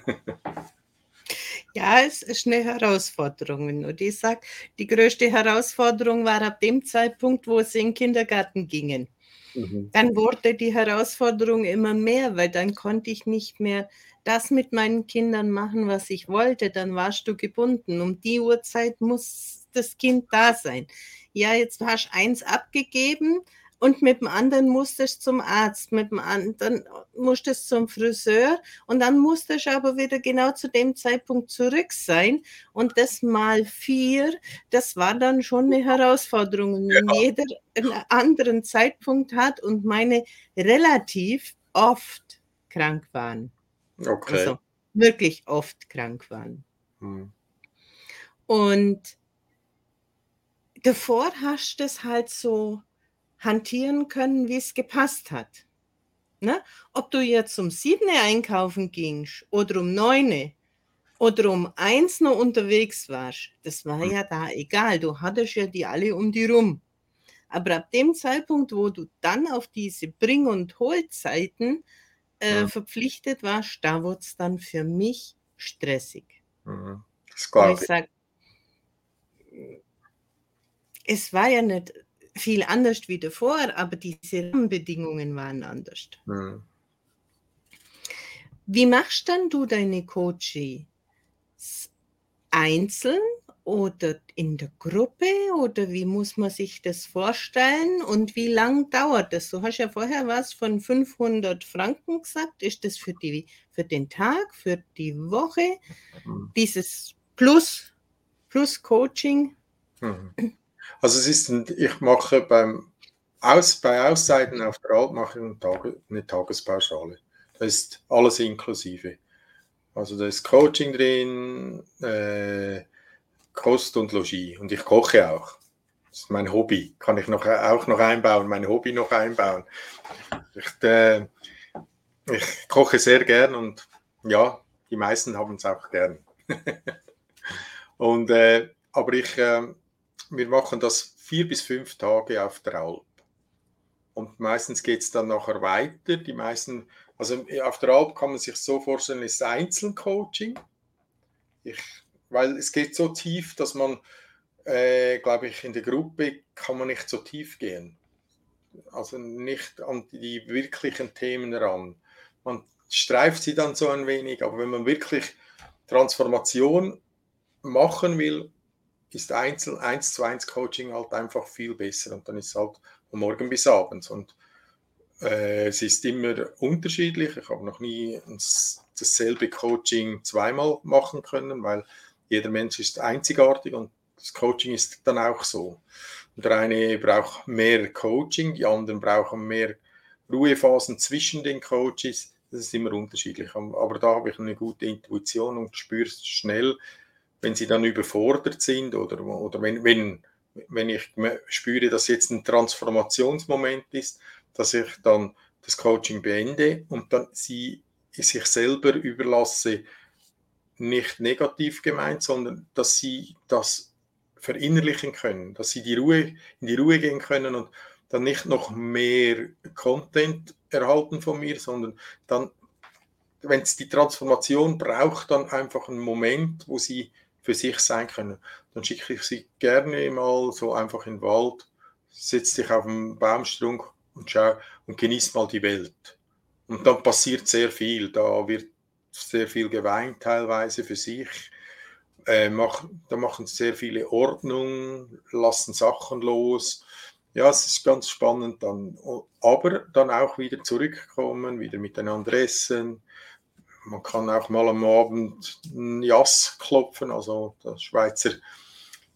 Speaker 1: Ja, es ist eine Herausforderung. Und ich sage, die größte Herausforderung war ab dem Zeitpunkt, wo sie in den Kindergarten gingen. Mhm. Dann wurde die Herausforderung immer mehr, weil dann konnte ich nicht mehr das mit meinen Kindern machen, was ich wollte. Dann warst du gebunden. Um die Uhrzeit muss das Kind da sein. Ja, jetzt hast du eins abgegeben und mit dem anderen musstest du zum Arzt, mit dem anderen musstest du zum Friseur und dann musstest du aber wieder genau zu dem Zeitpunkt zurück sein und das mal vier, das war dann schon eine Herausforderung, wenn ja. jeder einen anderen Zeitpunkt hat und meine relativ oft krank waren. Okay. Also wirklich oft krank waren. Hm. Und davor hast du es halt so hantieren können, wie es gepasst hat. Ne? Ob du jetzt um sieben einkaufen gingst oder um neun oder um eins noch unterwegs warst, das war ja da egal. Du hattest ja die alle um die rum. Aber ab dem Zeitpunkt, wo du dann auf diese Bring- und Holzeiten äh, ja. verpflichtet warst, da wurde es dann für mich stressig. Mhm. Das ich sag, es war ja nicht viel anders wie davor, aber diese Rahmenbedingungen waren anders. Mhm. Wie machst dann du deine Coaching? Einzeln oder in der Gruppe oder wie muss man sich das vorstellen und wie lang dauert das? Du hast ja vorher was von 500 Franken gesagt. Ist das für, die, für den Tag, für die Woche? Mhm. Dieses Plus, Plus Coaching?
Speaker 2: Mhm. Also es ist, ein, ich mache beim Aus, bei Auszeiten auf der Alp mache ich eine, Tage, eine Tagespauschale. Da ist alles inklusive. Also da ist Coaching drin, äh, Kost und Logis und ich koche auch. Das ist mein Hobby. Kann ich noch, auch noch einbauen, mein Hobby noch einbauen. Ich, äh, ich koche sehr gern und ja, die meisten haben es auch gern. und, äh, aber ich, äh, wir machen das vier bis fünf Tage auf der Alp. Und meistens geht es dann nachher weiter. Die meisten, also auf der Alp kann man sich so vorstellen, ist Einzelcoaching. Ich, weil es geht so tief, dass man, äh, glaube ich, in der Gruppe kann man nicht so tief gehen. Also nicht an die wirklichen Themen ran. Man streift sie dann so ein wenig, aber wenn man wirklich Transformation machen will, ist Einzel, 1 zu 1 Coaching halt einfach viel besser und dann ist es halt von morgen bis abends und äh, es ist immer unterschiedlich. Ich habe noch nie dasselbe Coaching zweimal machen können, weil jeder Mensch ist einzigartig und das Coaching ist dann auch so. Und der eine braucht mehr Coaching, die anderen brauchen mehr Ruhephasen zwischen den Coaches. Das ist immer unterschiedlich. Aber da habe ich eine gute Intuition und spüre schnell, wenn sie dann überfordert sind oder, oder wenn, wenn, wenn ich spüre, dass jetzt ein Transformationsmoment ist, dass ich dann das Coaching beende und dann sie sich selber überlasse, nicht negativ gemeint, sondern dass sie das verinnerlichen können, dass sie die Ruhe, in die Ruhe gehen können und dann nicht noch mehr Content erhalten von mir, sondern dann, wenn es die Transformation braucht, dann einfach einen Moment, wo sie für sich sein können. Dann schicke ich sie gerne mal so einfach in den Wald, setz dich auf einen Baumstrunk und schau und genieß mal die Welt. Und dann passiert sehr viel. Da wird sehr viel geweint teilweise für sich. Äh, mach, da machen sehr viele Ordnung, lassen Sachen los. Ja, es ist ganz spannend dann. Aber dann auch wieder zurückkommen, wieder miteinander essen. Man kann auch mal am Abend ein Jass klopfen, also der Schweizer,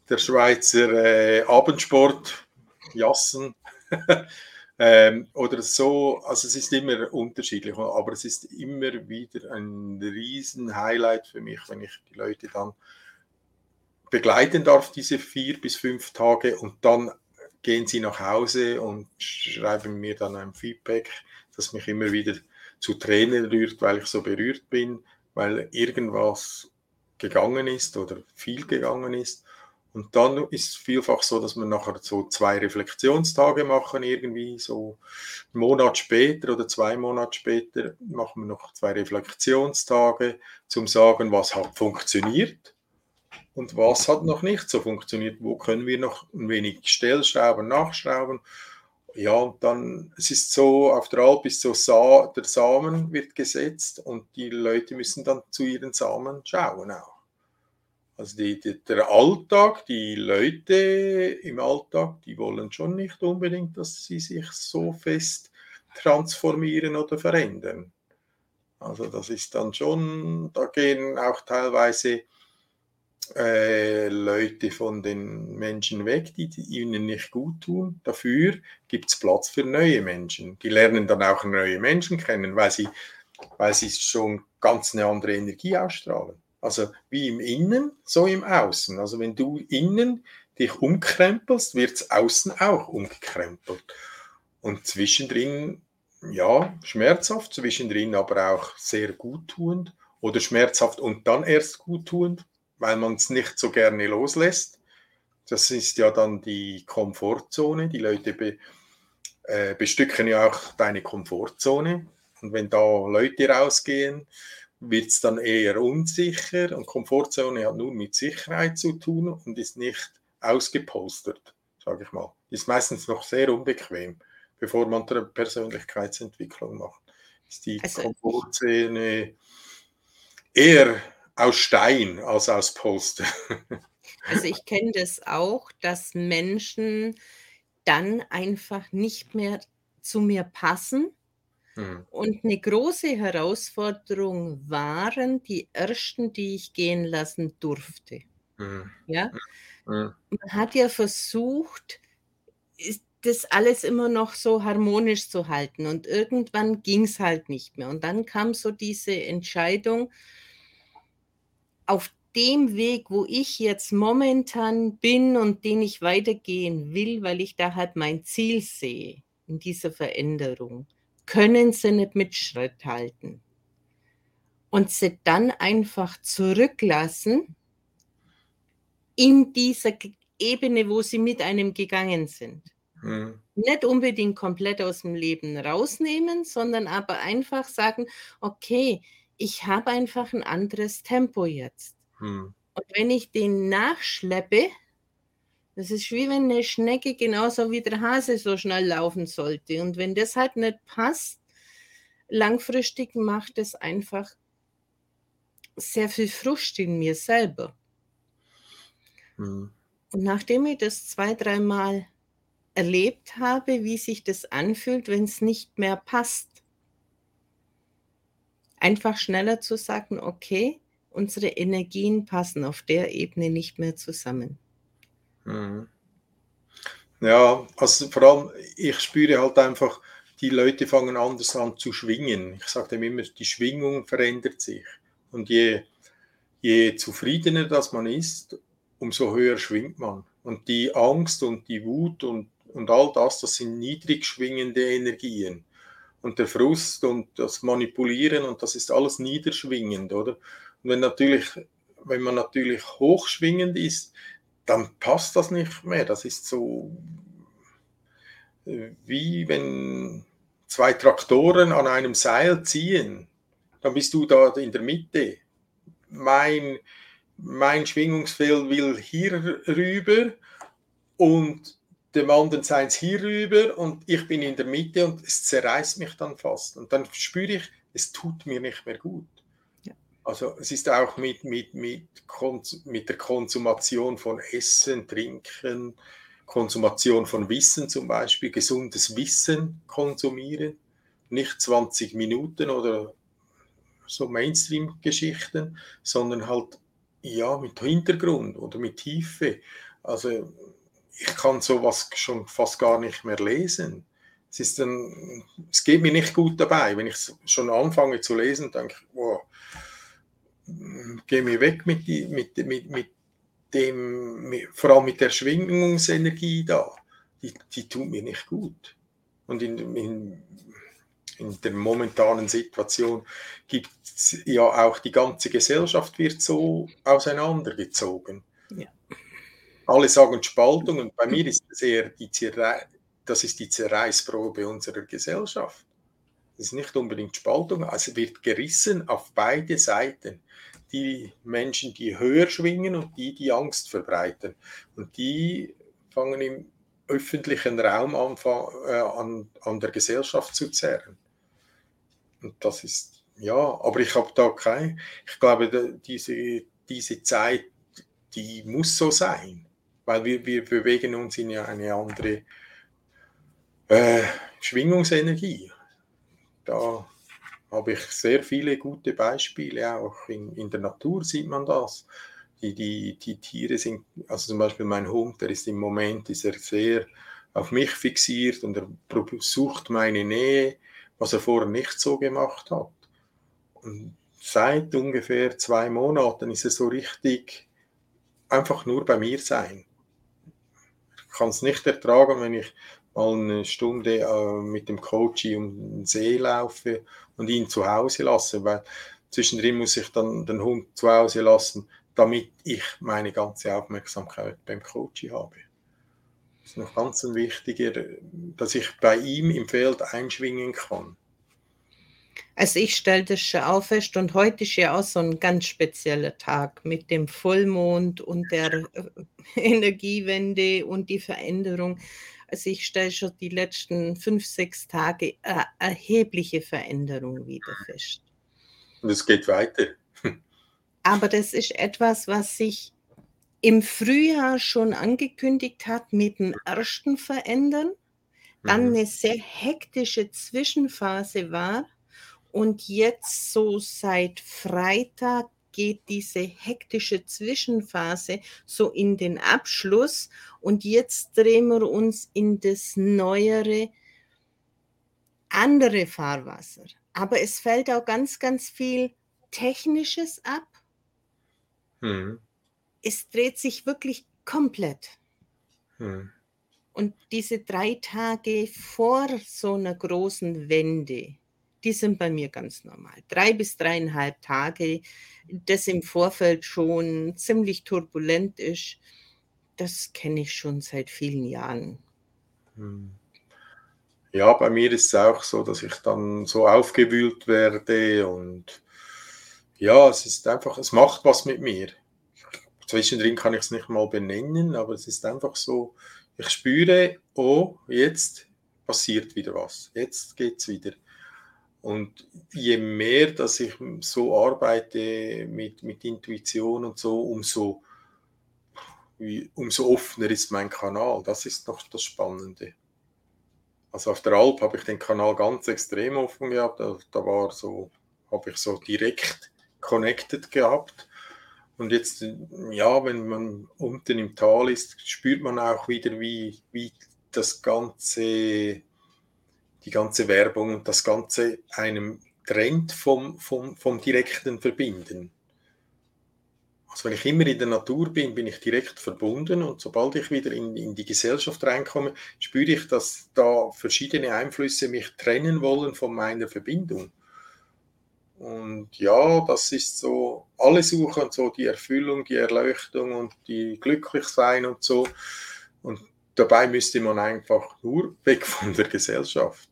Speaker 2: der Schweizer äh, Abendsport, Jassen. ähm, oder so, also es ist immer unterschiedlich, aber es ist immer wieder ein riesen Highlight für mich, wenn ich die Leute dann begleiten darf, diese vier bis fünf Tage und dann gehen sie nach Hause und schreiben mir dann ein Feedback, das mich immer wieder zu Tränen rührt, weil ich so berührt bin, weil irgendwas gegangen ist oder viel gegangen ist. Und dann ist es vielfach so, dass wir nachher so zwei Reflexionstage machen, irgendwie so einen Monat später oder zwei Monate später machen wir noch zwei Reflexionstage, zum sagen, was hat funktioniert und was hat noch nicht so funktioniert, wo können wir noch ein wenig Stellschrauben, nachschrauben. Ja, und dann, es ist so, auf der Alp ist so, Sa der Samen wird gesetzt und die Leute müssen dann zu ihren Samen schauen auch. Also die, die, der Alltag, die Leute im Alltag, die wollen schon nicht unbedingt, dass sie sich so fest transformieren oder verändern. Also das ist dann schon, da gehen auch teilweise äh, Leute von den Menschen weg, die, die ihnen nicht gut tun. Dafür gibt es Platz für neue Menschen. Die lernen dann auch neue Menschen kennen, weil sie, weil sie schon ganz eine andere Energie ausstrahlen. Also wie im Innen, so im Außen. Also wenn du innen dich umkrempelst, wird es außen auch umgekrempelt. Und zwischendrin, ja, schmerzhaft, zwischendrin aber auch sehr guttuend oder schmerzhaft und dann erst guttuend weil man es nicht so gerne loslässt. Das ist ja dann die Komfortzone. Die Leute be, äh, bestücken ja auch deine Komfortzone. Und wenn da Leute rausgehen, wird es dann eher unsicher. Und Komfortzone hat nur mit Sicherheit zu tun und ist nicht ausgepolstert, sage ich mal. Ist meistens noch sehr unbequem, bevor man eine Persönlichkeitsentwicklung macht. Ist die also, Komfortzone eher aus Stein als aus Poster.
Speaker 1: Also ich kenne das auch, dass Menschen dann einfach nicht mehr zu mir passen. Hm. Und eine große Herausforderung waren die ersten, die ich gehen lassen durfte. Hm. Ja? Hm. Man hat ja versucht, das alles immer noch so harmonisch zu halten. Und irgendwann ging es halt nicht mehr. Und dann kam so diese Entscheidung, auf dem Weg, wo ich jetzt momentan bin und den ich weitergehen will, weil ich da halt mein Ziel sehe in dieser Veränderung, können sie nicht mit Schritt halten. Und sie dann einfach zurücklassen in dieser Ebene, wo sie mit einem gegangen sind. Mhm. Nicht unbedingt komplett aus dem Leben rausnehmen, sondern aber einfach sagen, okay, ich habe einfach ein anderes Tempo jetzt. Hm. Und wenn ich den nachschleppe, das ist wie wenn eine Schnecke genauso wie der Hase so schnell laufen sollte. Und wenn das halt nicht passt, langfristig macht es einfach sehr viel Frust in mir selber. Hm. Und nachdem ich das zwei, dreimal erlebt habe, wie sich das anfühlt, wenn es nicht mehr passt, einfach schneller zu sagen, okay, unsere Energien passen auf der Ebene nicht mehr zusammen.
Speaker 2: Mhm. Ja, also vor allem, ich spüre halt einfach, die Leute fangen anders an zu schwingen. Ich sage dem immer, die Schwingung verändert sich. Und je, je zufriedener das man ist, umso höher schwingt man. Und die Angst und die Wut und, und all das, das sind niedrig schwingende Energien und der Frust und das Manipulieren und das ist alles niederschwingend, oder? Und wenn natürlich, wenn man natürlich hochschwingend ist, dann passt das nicht mehr. Das ist so äh, wie wenn zwei Traktoren an einem Seil ziehen, dann bist du da in der Mitte. Mein, mein Schwingungsfeld will hier rüber und dem anderen seins hier rüber und ich bin in der Mitte und es zerreißt mich dann fast. Und dann spüre ich, es tut mir nicht mehr gut. Ja. Also es ist auch mit, mit, mit, mit der Konsumation von Essen, Trinken, Konsumation von Wissen zum Beispiel, gesundes Wissen konsumieren, nicht 20 Minuten oder so Mainstream-Geschichten, sondern halt ja mit Hintergrund oder mit Tiefe. Also ich kann sowas schon fast gar nicht mehr lesen. Es, ist dann, es geht mir nicht gut dabei. Wenn ich schon anfange zu lesen, denke ich, wow, geh mir weg mit, die, mit, mit, mit dem, vor allem mit der Schwingungsenergie da. Die, die tut mir nicht gut. Und in, in, in der momentanen Situation gibt es ja auch die ganze Gesellschaft wird so auseinandergezogen. Ja alle sagen Spaltung und bei mir ist das eher die, Zerre das ist die Zerreißprobe unserer Gesellschaft. Das ist nicht unbedingt Spaltung, also wird gerissen auf beide Seiten. Die Menschen, die höher schwingen und die, die Angst verbreiten. Und die fangen im öffentlichen Raum an, äh, an, an der Gesellschaft zu zerren. Und das ist, ja, aber ich habe da kein, ich glaube, diese, diese Zeit, die muss so sein weil wir, wir bewegen uns in eine andere äh, Schwingungsenergie. Da habe ich sehr viele gute Beispiele, auch in, in der Natur sieht man das. Die, die, die Tiere sind, also zum Beispiel mein Hund, der ist im Moment ist er sehr auf mich fixiert und er sucht meine Nähe, was er vorher nicht so gemacht hat. Und seit ungefähr zwei Monaten ist er so richtig einfach nur bei mir sein kann es nicht ertragen, wenn ich mal eine Stunde äh, mit dem Coach um den See laufe und ihn zu Hause lasse, weil zwischendrin muss ich dann den Hund zu Hause lassen, damit ich meine ganze Aufmerksamkeit beim Coach habe. Das ist noch ganz wichtiger, dass ich bei ihm im Feld einschwingen kann.
Speaker 1: Also ich stelle das schon auch fest und heute ist ja auch so ein ganz spezieller Tag mit dem Vollmond und der äh, Energiewende und die Veränderung. Also ich stelle schon die letzten fünf, sechs Tage äh, erhebliche Veränderung wieder fest.
Speaker 2: Und es geht weiter.
Speaker 1: Aber das ist etwas, was sich im Frühjahr schon angekündigt hat mit dem ersten Verändern, dann mhm. eine sehr hektische Zwischenphase war und jetzt so seit Freitag geht diese hektische Zwischenphase so in den Abschluss und jetzt drehen wir uns in das neuere, andere Fahrwasser. Aber es fällt auch ganz, ganz viel Technisches ab. Hm. Es dreht sich wirklich komplett. Hm. Und diese drei Tage vor so einer großen Wende, die sind bei mir ganz normal. Drei bis dreieinhalb Tage, das im Vorfeld schon ziemlich turbulent ist, das kenne ich schon seit vielen Jahren. Hm.
Speaker 2: Ja, bei mir ist es auch so, dass ich dann so aufgewühlt werde und ja, es ist einfach, es macht was mit mir. Zwischendrin kann ich es nicht mal benennen, aber es ist einfach so, ich spüre, oh, jetzt passiert wieder was, jetzt geht es wieder. Und je mehr, dass ich so arbeite mit, mit Intuition und so, umso, umso offener ist mein Kanal. Das ist noch das Spannende. Also auf der Alp habe ich den Kanal ganz extrem offen gehabt. Da, da war so, habe ich so direkt connected gehabt. Und jetzt, ja, wenn man unten im Tal ist, spürt man auch wieder, wie, wie das ganze die ganze Werbung und das Ganze einem trennt vom, vom, vom direkten Verbinden. Also wenn ich immer in der Natur bin, bin ich direkt verbunden und sobald ich wieder in, in die Gesellschaft reinkomme, spüre ich, dass da verschiedene Einflüsse mich trennen wollen von meiner Verbindung. Und ja, das ist so, alle suchen so die Erfüllung, die Erleuchtung und die Glücklichsein und so. Und dabei müsste man einfach nur weg von der Gesellschaft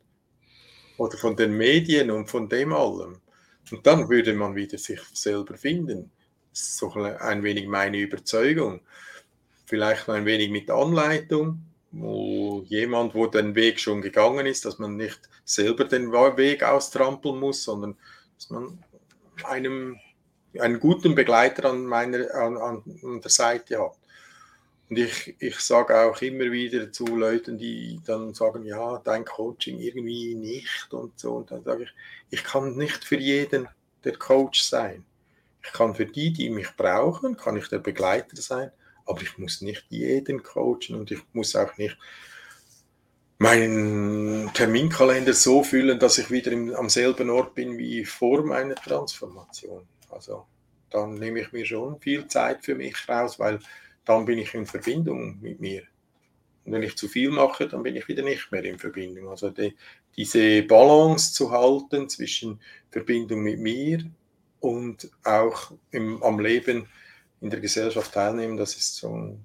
Speaker 2: oder von den Medien und von dem allem. Und dann würde man wieder sich selber finden. Das ist so ein wenig meine Überzeugung. Vielleicht ein wenig mit Anleitung, wo jemand, wo den Weg schon gegangen ist, dass man nicht selber den Weg austrampeln muss, sondern dass man einem einen guten Begleiter an meiner an, an der Seite hat. Und ich, ich sage auch immer wieder zu Leuten, die dann sagen, ja, dein Coaching irgendwie nicht und so. Und dann sage ich, ich kann nicht für jeden der Coach sein. Ich kann für die, die mich brauchen, kann ich der Begleiter sein, aber ich muss nicht jeden coachen und ich muss auch nicht meinen Terminkalender so füllen, dass ich wieder im, am selben Ort bin wie vor meiner Transformation. Also dann nehme ich mir schon viel Zeit für mich raus, weil dann bin ich in Verbindung mit mir. Und wenn ich zu viel mache, dann bin ich wieder nicht mehr in Verbindung. Also die, diese Balance zu halten zwischen Verbindung mit mir und auch im, am Leben in der Gesellschaft teilnehmen, das ist so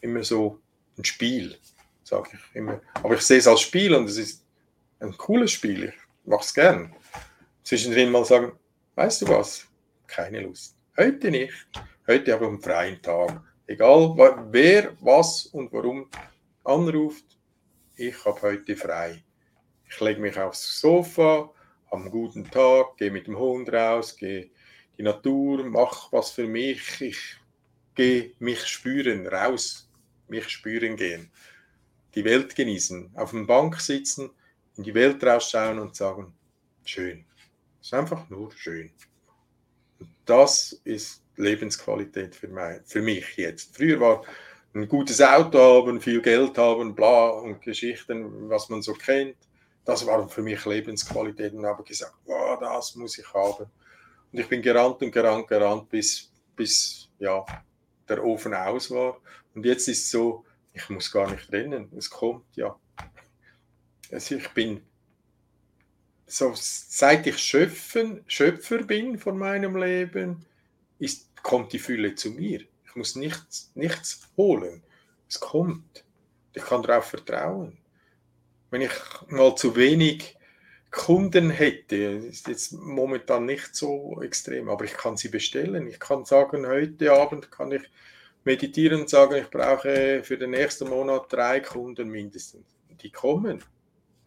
Speaker 2: immer so ein Spiel, sage ich immer. Aber ich sehe es als Spiel und es ist ein cooles Spiel. Ich mache es gern. Zwischendrin mal sagen, weißt du was? Keine Lust. Heute nicht. Heute habe ich einen freien Tag. Egal wer, was und warum anruft, ich habe heute frei. Ich lege mich aufs Sofa, habe einen guten Tag, gehe mit dem Hund raus, gehe die Natur, mache was für mich. Ich gehe mich spüren, raus, mich spüren gehen. Die Welt genießen, auf der Bank sitzen, in die Welt rausschauen und sagen, schön. Es ist einfach nur schön. Und das ist Lebensqualität für, mein, für mich jetzt. Früher war ein gutes Auto haben, viel Geld haben, bla und Geschichten, was man so kennt. Das war für mich Lebensqualität und habe gesagt, wow, das muss ich haben. Und ich bin gerannt und gerannt, gerannt, bis, bis ja, der Ofen aus war. Und jetzt ist es so, ich muss gar nicht rennen, es kommt ja. Also ich bin so, seit ich Schöpfen, Schöpfer bin von meinem Leben, ist, kommt die Fülle zu mir. Ich muss nichts, nichts holen. Es kommt. Ich kann darauf vertrauen. Wenn ich mal zu wenig Kunden hätte, ist jetzt momentan nicht so extrem, aber ich kann sie bestellen. Ich kann sagen, heute Abend kann ich meditieren und sagen, ich brauche für den nächsten Monat drei Kunden mindestens. Die kommen.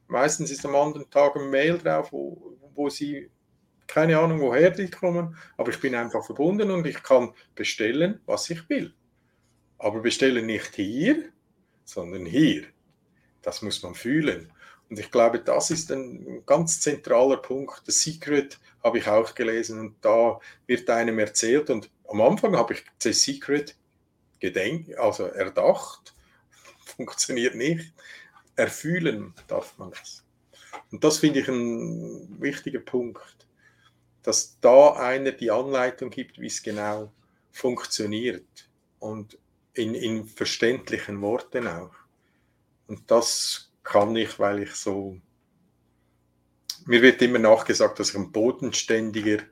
Speaker 2: Meistens ist am anderen Tag ein Mail drauf, wo, wo sie keine Ahnung, woher die kommen, aber ich bin einfach verbunden und ich kann bestellen, was ich will. Aber bestellen nicht hier, sondern hier. Das muss man fühlen. Und ich glaube, das ist ein ganz zentraler Punkt. Das Secret habe ich auch gelesen und da wird einem erzählt und am Anfang habe ich das Secret gedenkt, also erdacht, funktioniert nicht. Erfühlen darf man das. Und das finde ich ein wichtiger Punkt dass da einer die Anleitung gibt, wie es genau funktioniert und in, in verständlichen Worten auch. Und das kann ich, weil ich so, mir wird immer nachgesagt, dass ich ein bodenständiger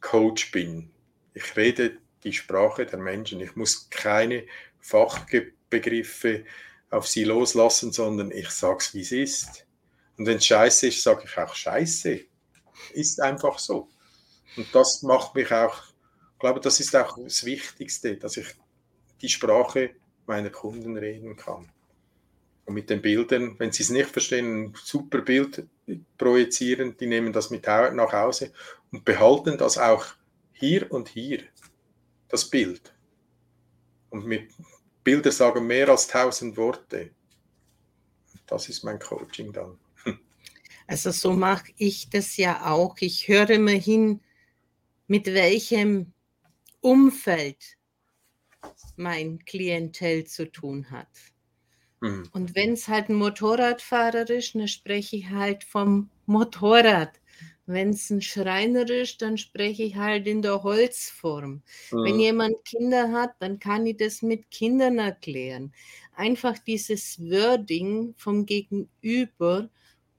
Speaker 2: Coach bin. Ich rede die Sprache der Menschen. Ich muss keine Fachbegriffe auf sie loslassen, sondern ich sage es, wie es ist. Und wenn es scheiße ist, sage ich auch scheiße. Ist einfach so. Und das macht mich auch, ich glaube, das ist auch das Wichtigste, dass ich die Sprache meiner Kunden reden kann. Und mit den Bildern, wenn sie es nicht verstehen, ein super Bild projizieren, die nehmen das mit nach Hause und behalten das auch hier und hier, das Bild. Und mit Bilder sagen mehr als tausend Worte. Das ist mein Coaching dann.
Speaker 1: Also so mache ich das ja auch. Ich höre immer hin, mit welchem Umfeld mein Klientel zu tun hat. Mhm. Und wenn es halt ein Motorradfahrer ist, dann spreche ich halt vom Motorrad. Wenn es ein Schreiner ist, dann spreche ich halt in der Holzform. Mhm. Wenn jemand Kinder hat, dann kann ich das mit Kindern erklären. Einfach dieses Wording vom Gegenüber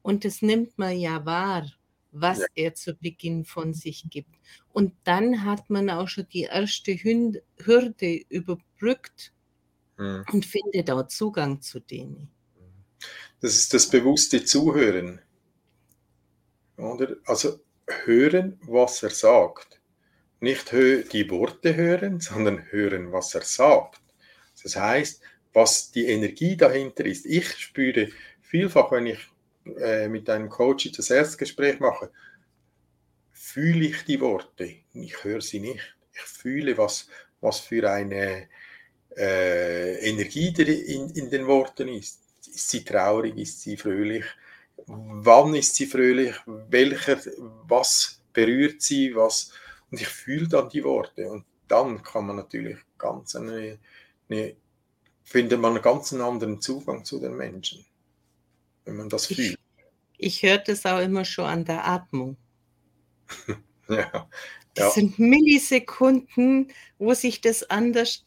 Speaker 1: und das nimmt man ja wahr was ja. er zu Beginn von sich gibt. Und dann hat man auch schon die erste Hürde überbrückt mhm. und findet auch Zugang zu denen.
Speaker 2: Das ist das bewusste Zuhören. Oder? Also hören, was er sagt. Nicht die Worte hören, sondern hören, was er sagt. Das heißt, was die Energie dahinter ist. Ich spüre vielfach, wenn ich äh, mit einem Coach das erste Gespräch mache, fühle ich die Worte. Ich höre sie nicht. Ich fühle, was, was für eine äh, Energie in, in den Worten ist. Ist sie traurig? Ist sie fröhlich? Wann ist sie fröhlich? Welcher, was berührt sie? Was? Und ich fühle dann die Worte. Und dann kann man natürlich ganz eine, eine findet man einen ganz anderen Zugang zu den Menschen, wenn man das
Speaker 1: ich,
Speaker 2: fühlt.
Speaker 1: Ich höre das auch immer schon an der Atmung.
Speaker 2: ja.
Speaker 1: Das ja. sind Millisekunden, wo sich das anders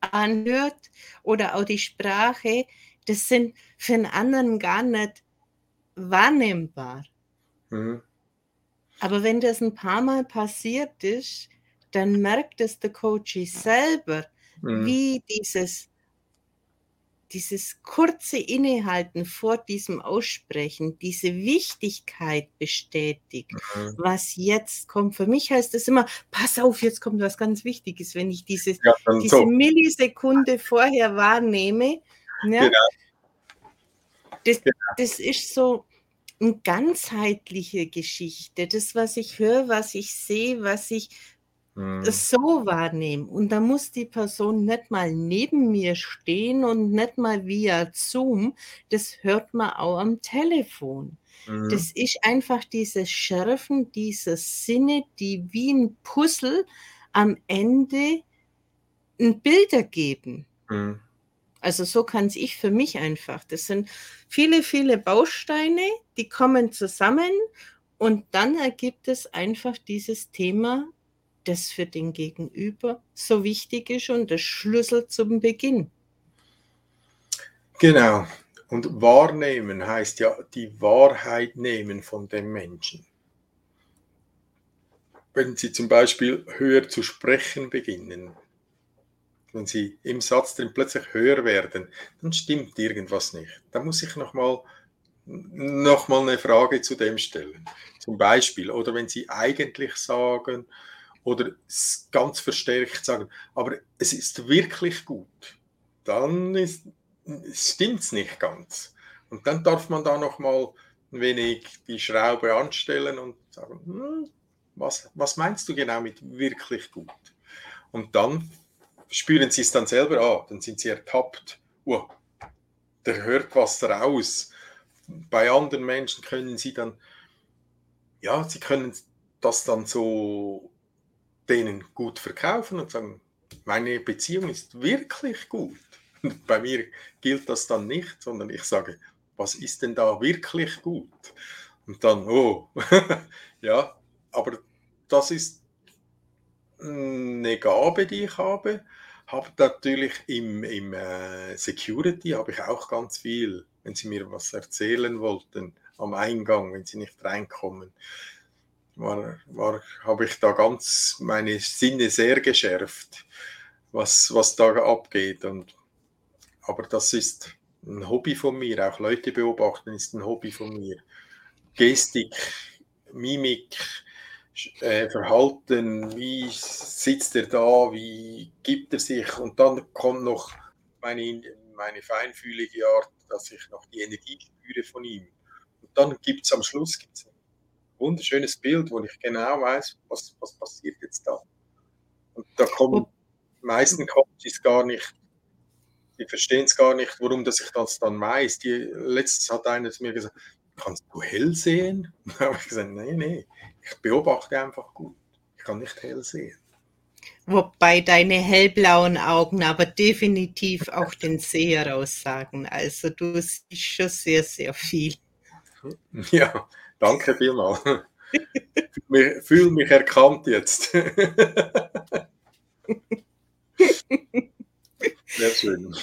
Speaker 1: anhört oder auch die Sprache, das sind für einen anderen gar nicht wahrnehmbar. Mhm. Aber wenn das ein paar Mal passiert ist, dann merkt es der Coach selber, mhm. wie dieses dieses kurze Innehalten vor diesem Aussprechen, diese Wichtigkeit bestätigt, mhm. was jetzt kommt. Für mich heißt das immer, pass auf, jetzt kommt was ganz Wichtiges, wenn ich dieses, ja, diese so. Millisekunde vorher wahrnehme. Ja, genau. das, genau. das ist so eine ganzheitliche Geschichte. Das, was ich höre, was ich sehe, was ich Mhm. so wahrnehmen. Und da muss die Person nicht mal neben mir stehen und nicht mal via Zoom. Das hört man auch am Telefon. Mhm. Das ist einfach dieses Schärfen dieser Sinne, die wie ein Puzzle am Ende ein Bild ergeben. Mhm. Also so kann es ich für mich einfach. Das sind viele, viele Bausteine, die kommen zusammen und dann ergibt es einfach dieses Thema das für den Gegenüber so wichtig ist und der Schlüssel zum Beginn.
Speaker 2: Genau. Und wahrnehmen heißt ja die Wahrheit nehmen von dem Menschen. Wenn Sie zum Beispiel höher zu sprechen beginnen, wenn Sie im Satz drin plötzlich höher werden, dann stimmt irgendwas nicht. Da muss ich nochmal noch mal eine Frage zu dem stellen. Zum Beispiel, oder wenn Sie eigentlich sagen, oder ganz verstärkt sagen, aber es ist wirklich gut, dann stimmt es nicht ganz. Und dann darf man da nochmal ein wenig die Schraube anstellen und sagen, hm, was, was meinst du genau mit wirklich gut? Und dann spüren sie es dann selber an, dann sind sie ertappt. Oh, der hört was raus. Bei anderen Menschen können sie dann, ja, sie können das dann so denen gut verkaufen und sagen, meine Beziehung ist wirklich gut. Bei mir gilt das dann nicht, sondern ich sage, was ist denn da wirklich gut? Und dann, oh, ja, aber das ist eine Gabe, die ich habe. Habe natürlich im, im äh, Security habe ich auch ganz viel, wenn Sie mir was erzählen wollten am Eingang, wenn Sie nicht reinkommen war, war, habe ich da ganz meine Sinne sehr geschärft, was, was da abgeht. Und, aber das ist ein Hobby von mir, auch Leute beobachten ist ein Hobby von mir. Gestik, Mimik, äh, Verhalten, wie sitzt er da, wie gibt er sich und dann kommt noch meine, meine feinfühlige Art, dass ich noch die Energie spüre von ihm. Und dann gibt es am Schluss gibt's wunderschönes Bild, wo ich genau weiß, was, was passiert jetzt da. Und da kommen die meisten Coaches gar nicht, die verstehen es gar nicht, warum dass ich das dann weiß. Die, letztens hat einer zu mir gesagt, kannst du hell sehen? Da habe ich gesagt, nee, nee, ich beobachte einfach gut. Ich kann nicht hell sehen.
Speaker 1: Wobei deine hellblauen Augen aber definitiv auch den Seher aussagen. Also du siehst schon sehr, sehr viel.
Speaker 2: Ja, Danke vielmals. Ich fühle mich erkannt jetzt. Sehr schön.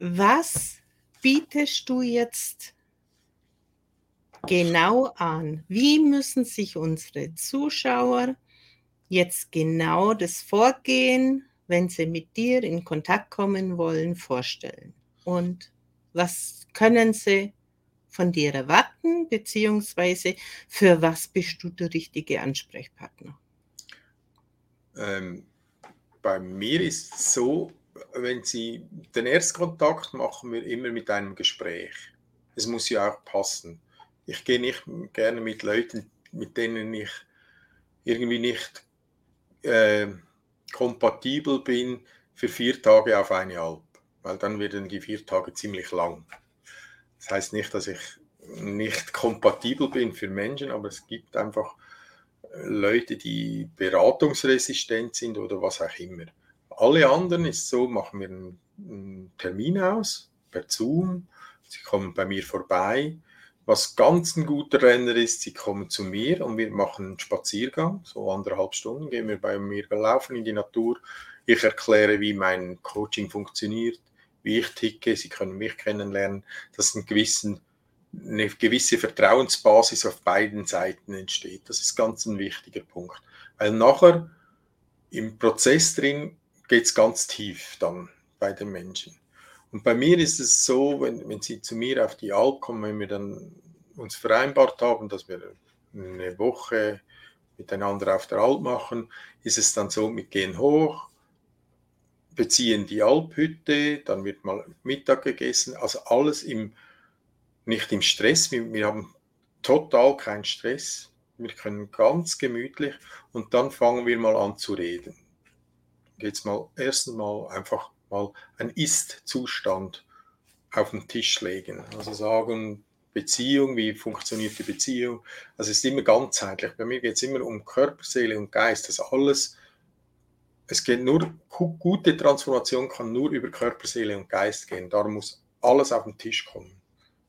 Speaker 1: Was bietest du jetzt genau an? Wie müssen sich unsere Zuschauer jetzt genau das Vorgehen, wenn sie mit dir in Kontakt kommen wollen, vorstellen? Und was können sie von dir erwarten, beziehungsweise für was bist du der richtige Ansprechpartner?
Speaker 2: Ähm, bei mir ist es so, wenn Sie den Erstkontakt machen wir immer mit einem Gespräch. Es muss ja auch passen. Ich gehe nicht gerne mit Leuten, mit denen ich irgendwie nicht äh, kompatibel bin für vier Tage auf eine Alp, weil dann werden die vier Tage ziemlich lang. Das heißt nicht, dass ich nicht kompatibel bin für Menschen, aber es gibt einfach Leute, die beratungsresistent sind oder was auch immer. Alle anderen ist so, machen wir einen, Termin aus per Zoom, sie kommen bei mir vorbei. Was ganz ein guter Renner ist, sie kommen zu mir und wir machen einen Spaziergang, so anderthalb Stunden, gehen wir bei mir laufen in die Natur. Ich erkläre, wie mein Coaching funktioniert, wie ich ticke, sie können mich kennenlernen, dass ein gewissen eine gewisse Vertrauensbasis auf beiden Seiten entsteht. Das ist ganz ein wichtiger Punkt. Weil nachher im Prozess drin geht es ganz tief dann bei den Menschen. Und bei mir ist es so, wenn, wenn sie zu mir auf die Alp kommen, wenn wir dann uns vereinbart haben, dass wir eine Woche miteinander auf der Alp machen, ist es dann so, wir gehen hoch, beziehen die Alphütte, dann wird mal Mittag gegessen, also alles im nicht im Stress. Wir, wir haben total keinen Stress. Wir können ganz gemütlich und dann fangen wir mal an zu reden. Jetzt mal erst mal einfach mal ein Ist-Zustand auf den Tisch legen. Also sagen, Beziehung, wie funktioniert die Beziehung. Also es ist immer ganzheitlich. Bei mir geht es immer um Körper, Seele und Geist. Das alles, es geht nur, gute Transformation kann nur über Körper, Seele und Geist gehen. Darum muss alles auf den Tisch kommen.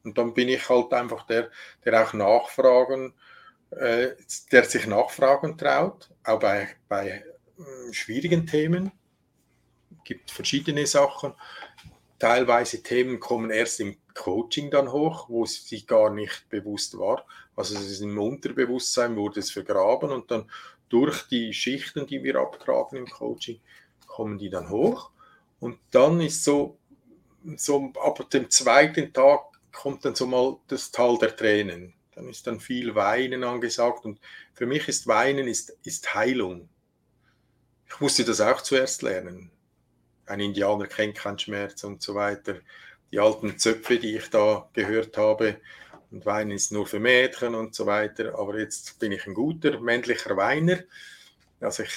Speaker 2: Und dann bin ich halt einfach der, der auch nachfragen, äh, der sich nachfragen traut, auch bei, bei äh, schwierigen Themen. Es gibt verschiedene Sachen. Teilweise Themen kommen erst im Coaching dann hoch, wo es sich gar nicht bewusst war. Also es ist im Unterbewusstsein wurde es vergraben und dann durch die Schichten, die wir abtragen im Coaching, kommen die dann hoch. Und dann ist so, so ab dem zweiten Tag kommt dann so mal das Tal der Tränen. Dann ist dann viel Weinen angesagt und für mich ist Weinen ist, ist Heilung. Ich musste das auch zuerst lernen. Ein Indianer kennt keinen Schmerz und so weiter. Die alten Zöpfe, die ich da gehört habe, und Weinen ist nur für Mädchen und so weiter. Aber jetzt bin ich ein guter männlicher Weiner. Also ich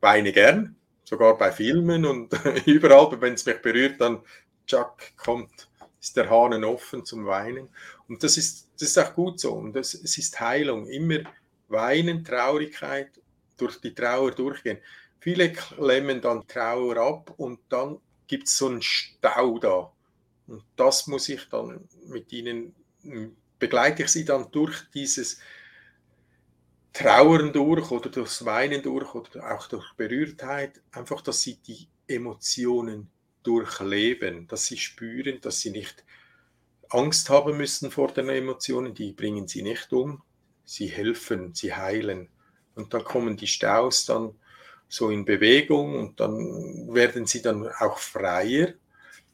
Speaker 2: weine gern, sogar bei Filmen und überall, wenn es mich berührt, dann Chuck kommt ist der Hahn offen zum Weinen. Und das ist, das ist auch gut so. Und das, es ist Heilung. Immer weinen, Traurigkeit, durch die Trauer durchgehen. Viele klemmen dann Trauer ab und dann gibt es so einen Stau da. Und das muss ich dann mit ihnen, begleite ich sie dann durch dieses Trauern durch oder durchs Weinen durch oder auch durch Berührtheit, einfach, dass sie die Emotionen durchleben, dass sie spüren, dass sie nicht Angst haben müssen vor den Emotionen, die bringen sie nicht um, sie helfen, sie heilen. Und dann kommen die Staus dann so in Bewegung und dann werden sie dann auch freier.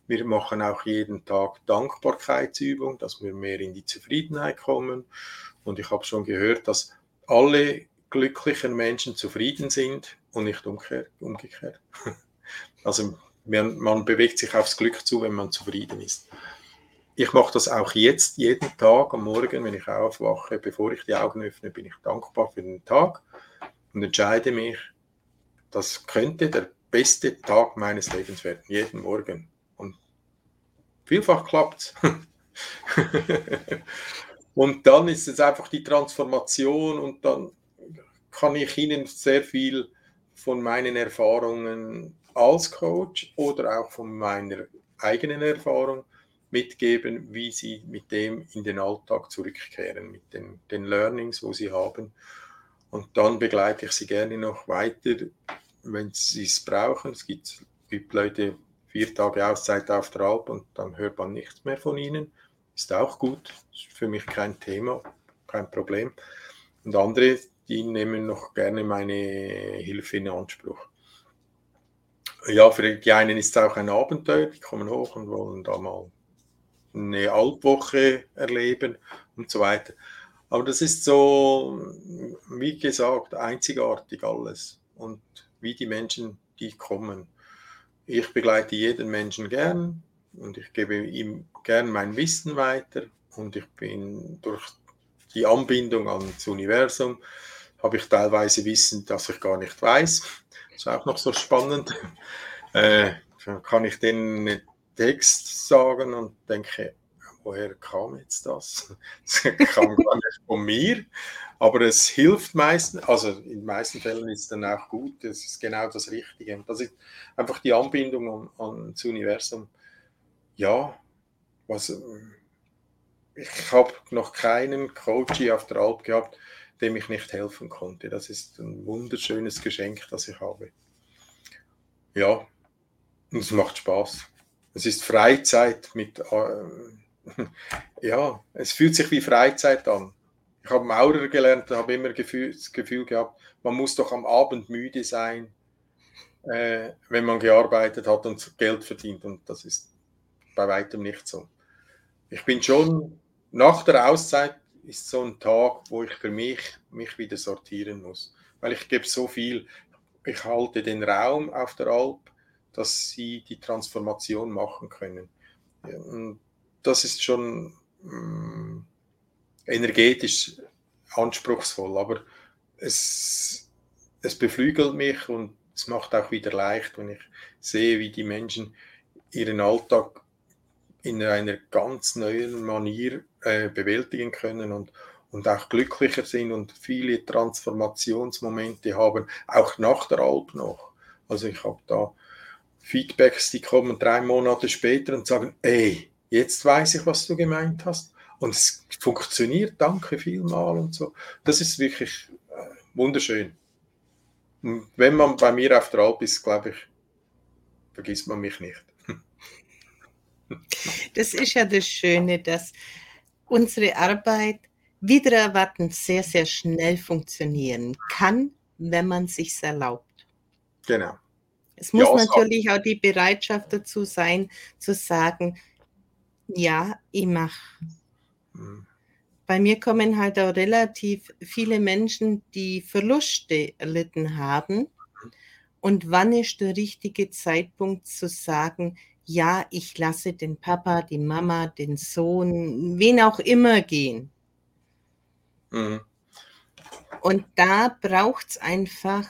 Speaker 2: Wir machen auch jeden Tag Dankbarkeitsübung, dass wir mehr in die Zufriedenheit kommen. Und ich habe schon gehört, dass alle glücklichen Menschen zufrieden sind und nicht umgekehrt. Also man, man bewegt sich aufs Glück zu, wenn man zufrieden ist. Ich mache das auch jetzt, jeden Tag am Morgen, wenn ich aufwache, bevor ich die Augen öffne, bin ich dankbar für den Tag und entscheide mich, das könnte der beste Tag meines Lebens werden, jeden Morgen. Vielfach klappt es. und dann ist es einfach die Transformation und dann kann ich Ihnen sehr viel von meinen Erfahrungen als Coach oder auch von meiner eigenen Erfahrung mitgeben, wie sie mit dem in den Alltag zurückkehren, mit den, den Learnings, wo sie haben. Und dann begleite ich sie gerne noch weiter, wenn sie es brauchen. Es gibt, gibt Leute, vier Tage Auszeit auf der Alp und dann hört man nichts mehr von ihnen. Ist auch gut, ist für mich kein Thema, kein Problem. Und andere, die nehmen noch gerne meine Hilfe in Anspruch ja, für die einen ist es auch ein Abenteuer, die kommen hoch und wollen da mal eine Alpwoche erleben und so weiter. Aber das ist so, wie gesagt, einzigartig alles. Und wie die Menschen die kommen. Ich begleite jeden Menschen gern und ich gebe ihm gern mein Wissen weiter und ich bin durch die Anbindung ans Universum habe ich teilweise Wissen, das ich gar nicht weiß. Das ist auch noch so spannend. Äh, kann ich den Text sagen und denke, woher kam jetzt das? Das kam gar nicht von mir, aber es hilft meistens, also in den meisten Fällen ist es dann auch gut, es ist genau das Richtige. Das ist einfach die Anbindung an, an das Universum. Ja, was, ich habe noch keinen Coach auf der Alp gehabt, dem ich nicht helfen konnte. Das ist ein wunderschönes Geschenk, das ich habe. Ja, und es macht Spaß. Es ist Freizeit mit, äh, ja, es fühlt sich wie Freizeit an. Ich habe Maurer gelernt und habe immer Gefühl, das Gefühl gehabt, man muss doch am Abend müde sein, äh, wenn man gearbeitet hat und Geld verdient. Und das ist bei weitem nicht so. Ich bin schon nach der Auszeit ist so ein Tag, wo ich für mich mich wieder sortieren muss, weil ich gebe so viel. Ich halte den Raum auf der Alp, dass sie die Transformation machen können. Und das ist schon ähm, energetisch anspruchsvoll, aber es, es beflügelt mich und es macht auch wieder leicht, wenn ich sehe, wie die Menschen ihren Alltag in einer ganz neuen Manier äh, bewältigen können und, und auch glücklicher sind und viele Transformationsmomente haben, auch nach der Alp noch. Also ich habe da Feedbacks, die kommen drei Monate später und sagen, ey, jetzt weiß ich, was du gemeint hast. Und es funktioniert, danke vielmal und so. Das ist wirklich äh, wunderschön. Und wenn man bei mir auf der Alp ist, glaube ich, vergisst man mich nicht.
Speaker 1: Das ist ja das Schöne, dass unsere Arbeit wieder erwartend sehr, sehr schnell funktionieren kann, wenn man sich erlaubt.
Speaker 2: Genau.
Speaker 1: Es muss ja, natürlich auch die Bereitschaft dazu sein, zu sagen, ja, ich mache. Mhm. Bei mir kommen halt auch relativ viele Menschen, die Verluste erlitten haben. Und wann ist der richtige Zeitpunkt zu sagen, ja, ich lasse den Papa, die Mama, den Sohn, wen auch immer gehen. Mhm. Und da braucht es einfach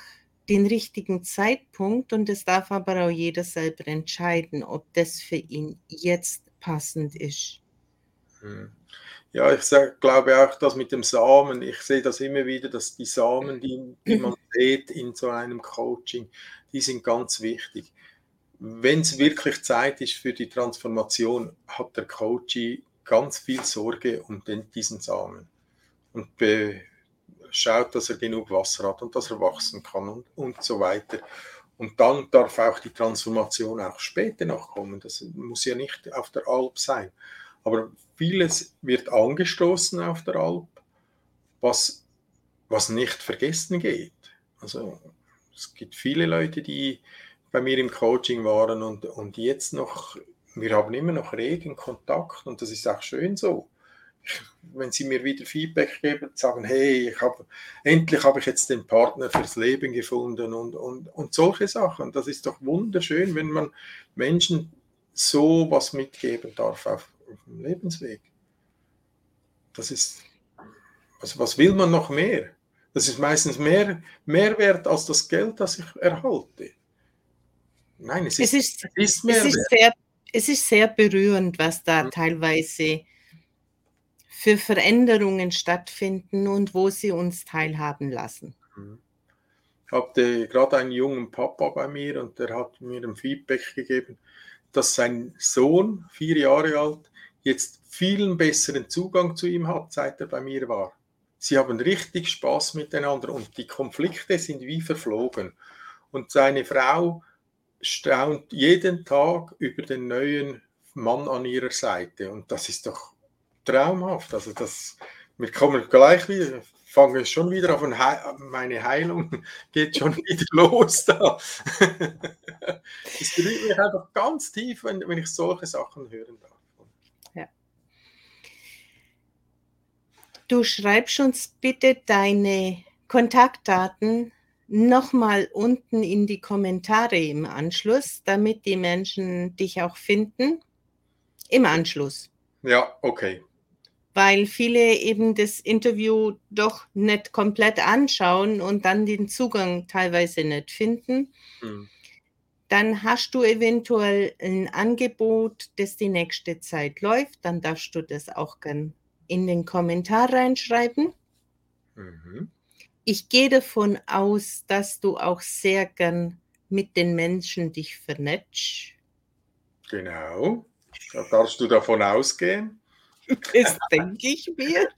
Speaker 1: den richtigen Zeitpunkt und es darf aber auch jeder selber entscheiden, ob das für ihn jetzt passend ist.
Speaker 2: Mhm. Ja, ich sag, glaube auch, dass mit dem Samen, ich sehe das immer wieder, dass die Samen, die, die man sieht in so einem Coaching, die sind ganz wichtig wenn es wirklich Zeit ist für die Transformation, hat der Coach ganz viel Sorge um den, diesen Samen und schaut, dass er genug Wasser hat und dass er wachsen kann und, und so weiter. Und dann darf auch die Transformation auch später noch kommen. Das muss ja nicht auf der Alp sein. Aber vieles wird angestoßen auf der Alp, was, was nicht vergessen geht. Also es gibt viele Leute, die bei mir im Coaching waren und, und jetzt noch, wir haben immer noch regen Kontakt und das ist auch schön so. Wenn sie mir wieder Feedback geben, sagen, hey, ich hab, endlich habe ich jetzt den Partner fürs Leben gefunden und, und, und solche Sachen. Das ist doch wunderschön, wenn man Menschen so was mitgeben darf auf, auf dem Lebensweg. Das ist, also was will man noch mehr? Das ist meistens mehr, mehr wert als das Geld, das ich erhalte.
Speaker 1: Nein, es ist, es ist, es ist, es ist sehr, es ist sehr berührend, was da mhm. teilweise für Veränderungen stattfinden und wo sie uns teilhaben lassen.
Speaker 2: Mhm. Ich hatte gerade einen jungen Papa bei mir und der hat mir ein Feedback gegeben, dass sein Sohn, vier Jahre alt, jetzt vielen besseren Zugang zu ihm hat, seit er bei mir war. Sie haben richtig Spaß miteinander und die Konflikte sind wie verflogen. Und seine Frau staunt jeden Tag über den neuen Mann an ihrer Seite. Und das ist doch traumhaft. Also das, wir kommen gleich wieder, fangen schon wieder an, meine Heilung geht schon wieder los da. Es berührt mich einfach ganz tief, wenn, wenn ich solche Sachen hören darf. Ja.
Speaker 1: Du schreibst uns bitte deine Kontaktdaten nochmal unten in die Kommentare im Anschluss, damit die Menschen dich auch finden. Im Anschluss.
Speaker 2: Ja, okay.
Speaker 1: Weil viele eben das Interview doch nicht komplett anschauen und dann den Zugang teilweise nicht finden. Hm. Dann hast du eventuell ein Angebot, das die nächste Zeit läuft. Dann darfst du das auch gern in den Kommentar reinschreiben. Mhm. Ich gehe davon aus, dass du auch sehr gern mit den Menschen dich vernetzt.
Speaker 2: Genau. Da darfst du davon ausgehen.
Speaker 1: Das denke ich mir.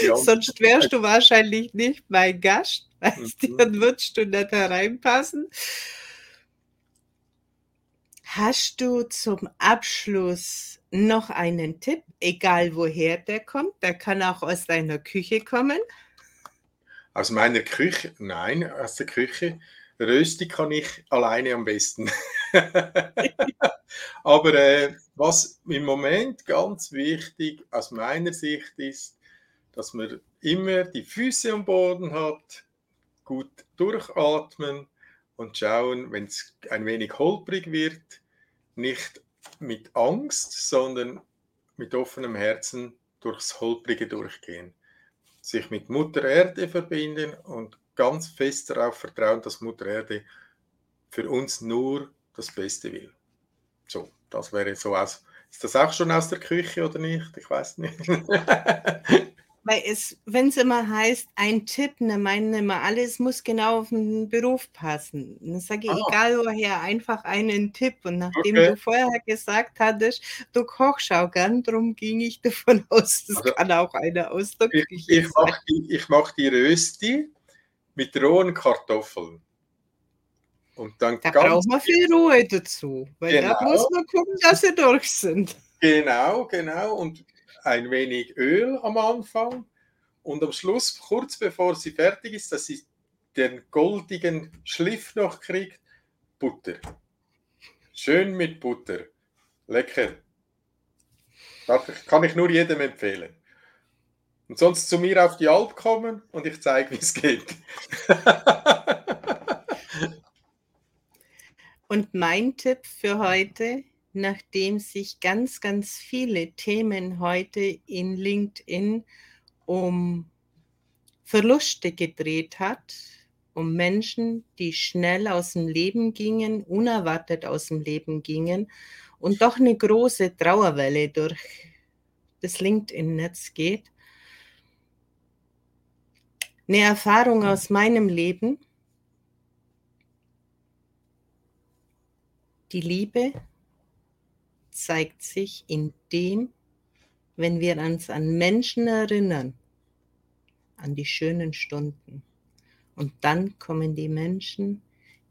Speaker 1: Ja. Sonst wärst du wahrscheinlich nicht mein Gast, weißt mhm. dann würdest du nicht hereinpassen. Hast du zum Abschluss noch einen Tipp, egal woher der kommt? Der kann auch aus deiner Küche kommen.
Speaker 2: Aus meiner Küche? Nein, aus der Küche. Rösti kann ich alleine am besten. Aber äh, was im Moment ganz wichtig aus meiner Sicht ist, dass man immer die Füße am Boden hat, gut durchatmen und schauen, wenn es ein wenig holprig wird, nicht mit Angst, sondern mit offenem Herzen durchs Holprige durchgehen sich mit Mutter Erde verbinden und ganz fest darauf vertrauen, dass Mutter Erde für uns nur das Beste will. So, das wäre so aus. Ist das auch schon aus der Küche oder nicht? Ich weiß nicht.
Speaker 1: Weil es, wenn es immer heißt, ein Tipp, ne, meinen immer alles muss genau auf den Beruf passen. Dann sage ich, ah. egal woher, einfach einen Tipp. Und nachdem okay. du vorher gesagt hattest, du kochst auch gern, darum ging ich davon aus, das also, kann auch einer aus der
Speaker 2: Küche ich, ich sein. Mach die, ich mache die Rösti mit rohen Kartoffeln.
Speaker 1: Und dann da braucht man viel Ruhe dazu, weil genau. da muss man gucken, dass sie durch sind.
Speaker 2: Genau, genau. Und ein wenig Öl am Anfang und am Schluss, kurz bevor sie fertig ist, dass sie den goldigen Schliff noch kriegt, Butter. Schön mit Butter. Lecker. Das kann ich nur jedem empfehlen. Und sonst zu mir auf die Alp kommen und ich zeige, wie es geht.
Speaker 1: und mein Tipp für heute nachdem sich ganz, ganz viele Themen heute in LinkedIn um Verluste gedreht hat, um Menschen, die schnell aus dem Leben gingen, unerwartet aus dem Leben gingen und doch eine große Trauerwelle durch das LinkedIn-Netz geht. Eine Erfahrung aus meinem Leben. Die Liebe zeigt sich in dem, wenn wir uns an Menschen erinnern, an die schönen Stunden. Und dann kommen die Menschen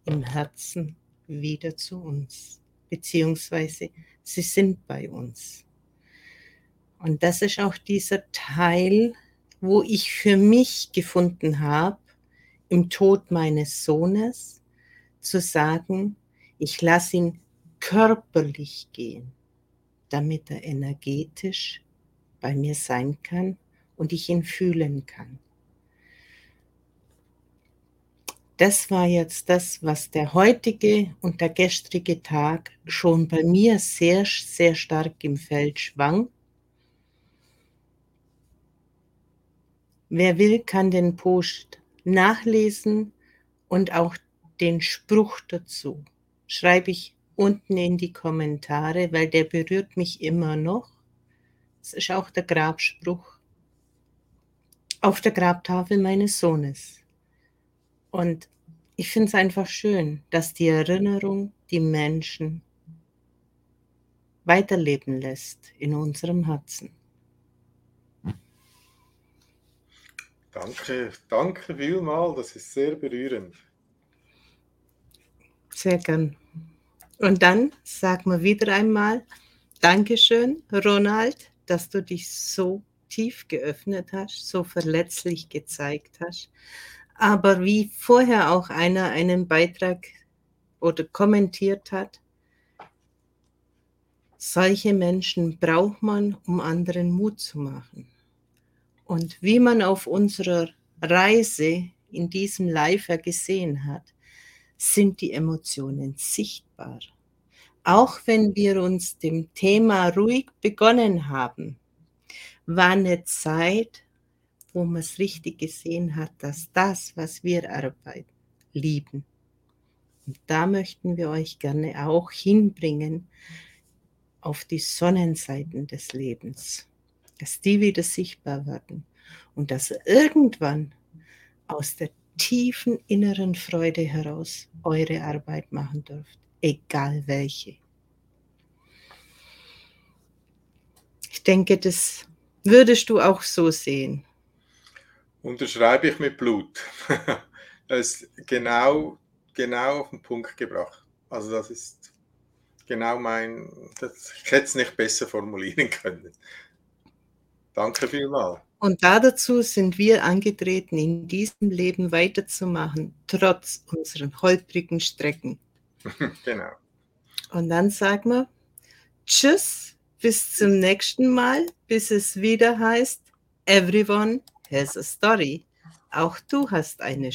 Speaker 1: im Herzen wieder zu uns, beziehungsweise sie sind bei uns. Und das ist auch dieser Teil, wo ich für mich gefunden habe, im Tod meines Sohnes, zu sagen, ich lasse ihn körperlich gehen, damit er energetisch bei mir sein kann und ich ihn fühlen kann. Das war jetzt das, was der heutige und der gestrige Tag schon bei mir sehr, sehr stark im Feld schwang. Wer will, kann den Post nachlesen und auch den Spruch dazu. Schreibe ich unten in die Kommentare, weil der berührt mich immer noch. Es ist auch der Grabspruch auf der Grabtafel meines Sohnes. Und ich finde es einfach schön, dass die Erinnerung die Menschen weiterleben lässt in unserem Herzen.
Speaker 2: Danke, danke vielmal, das ist sehr berührend.
Speaker 1: Sehr gern. Und dann sag mir wieder einmal Dankeschön, Ronald, dass du dich so tief geöffnet hast, so verletzlich gezeigt hast. Aber wie vorher auch einer einen Beitrag oder kommentiert hat, solche Menschen braucht man, um anderen Mut zu machen. Und wie man auf unserer Reise in diesem Live gesehen hat, sind die Emotionen sichtbar. Auch wenn wir uns dem Thema ruhig begonnen haben, war eine Zeit, wo man es richtig gesehen hat, dass das, was wir arbeiten, lieben. Und da möchten wir euch gerne auch hinbringen auf die Sonnenseiten des Lebens, dass die wieder sichtbar werden und dass irgendwann aus der tiefen inneren Freude heraus eure Arbeit machen dürft, egal welche. Ich denke, das würdest du auch so sehen.
Speaker 2: Unterschreibe ich mit Blut. das ist genau, genau auf den Punkt gebracht. Also das ist genau mein, das, ich hätte es nicht besser formulieren können. Danke vielmals.
Speaker 1: Und dazu sind wir angetreten, in diesem Leben weiterzumachen, trotz unseren holprigen Strecken.
Speaker 2: genau.
Speaker 1: Und dann sagen wir Tschüss, bis zum nächsten Mal, bis es wieder heißt, Everyone has a story. Auch du hast eine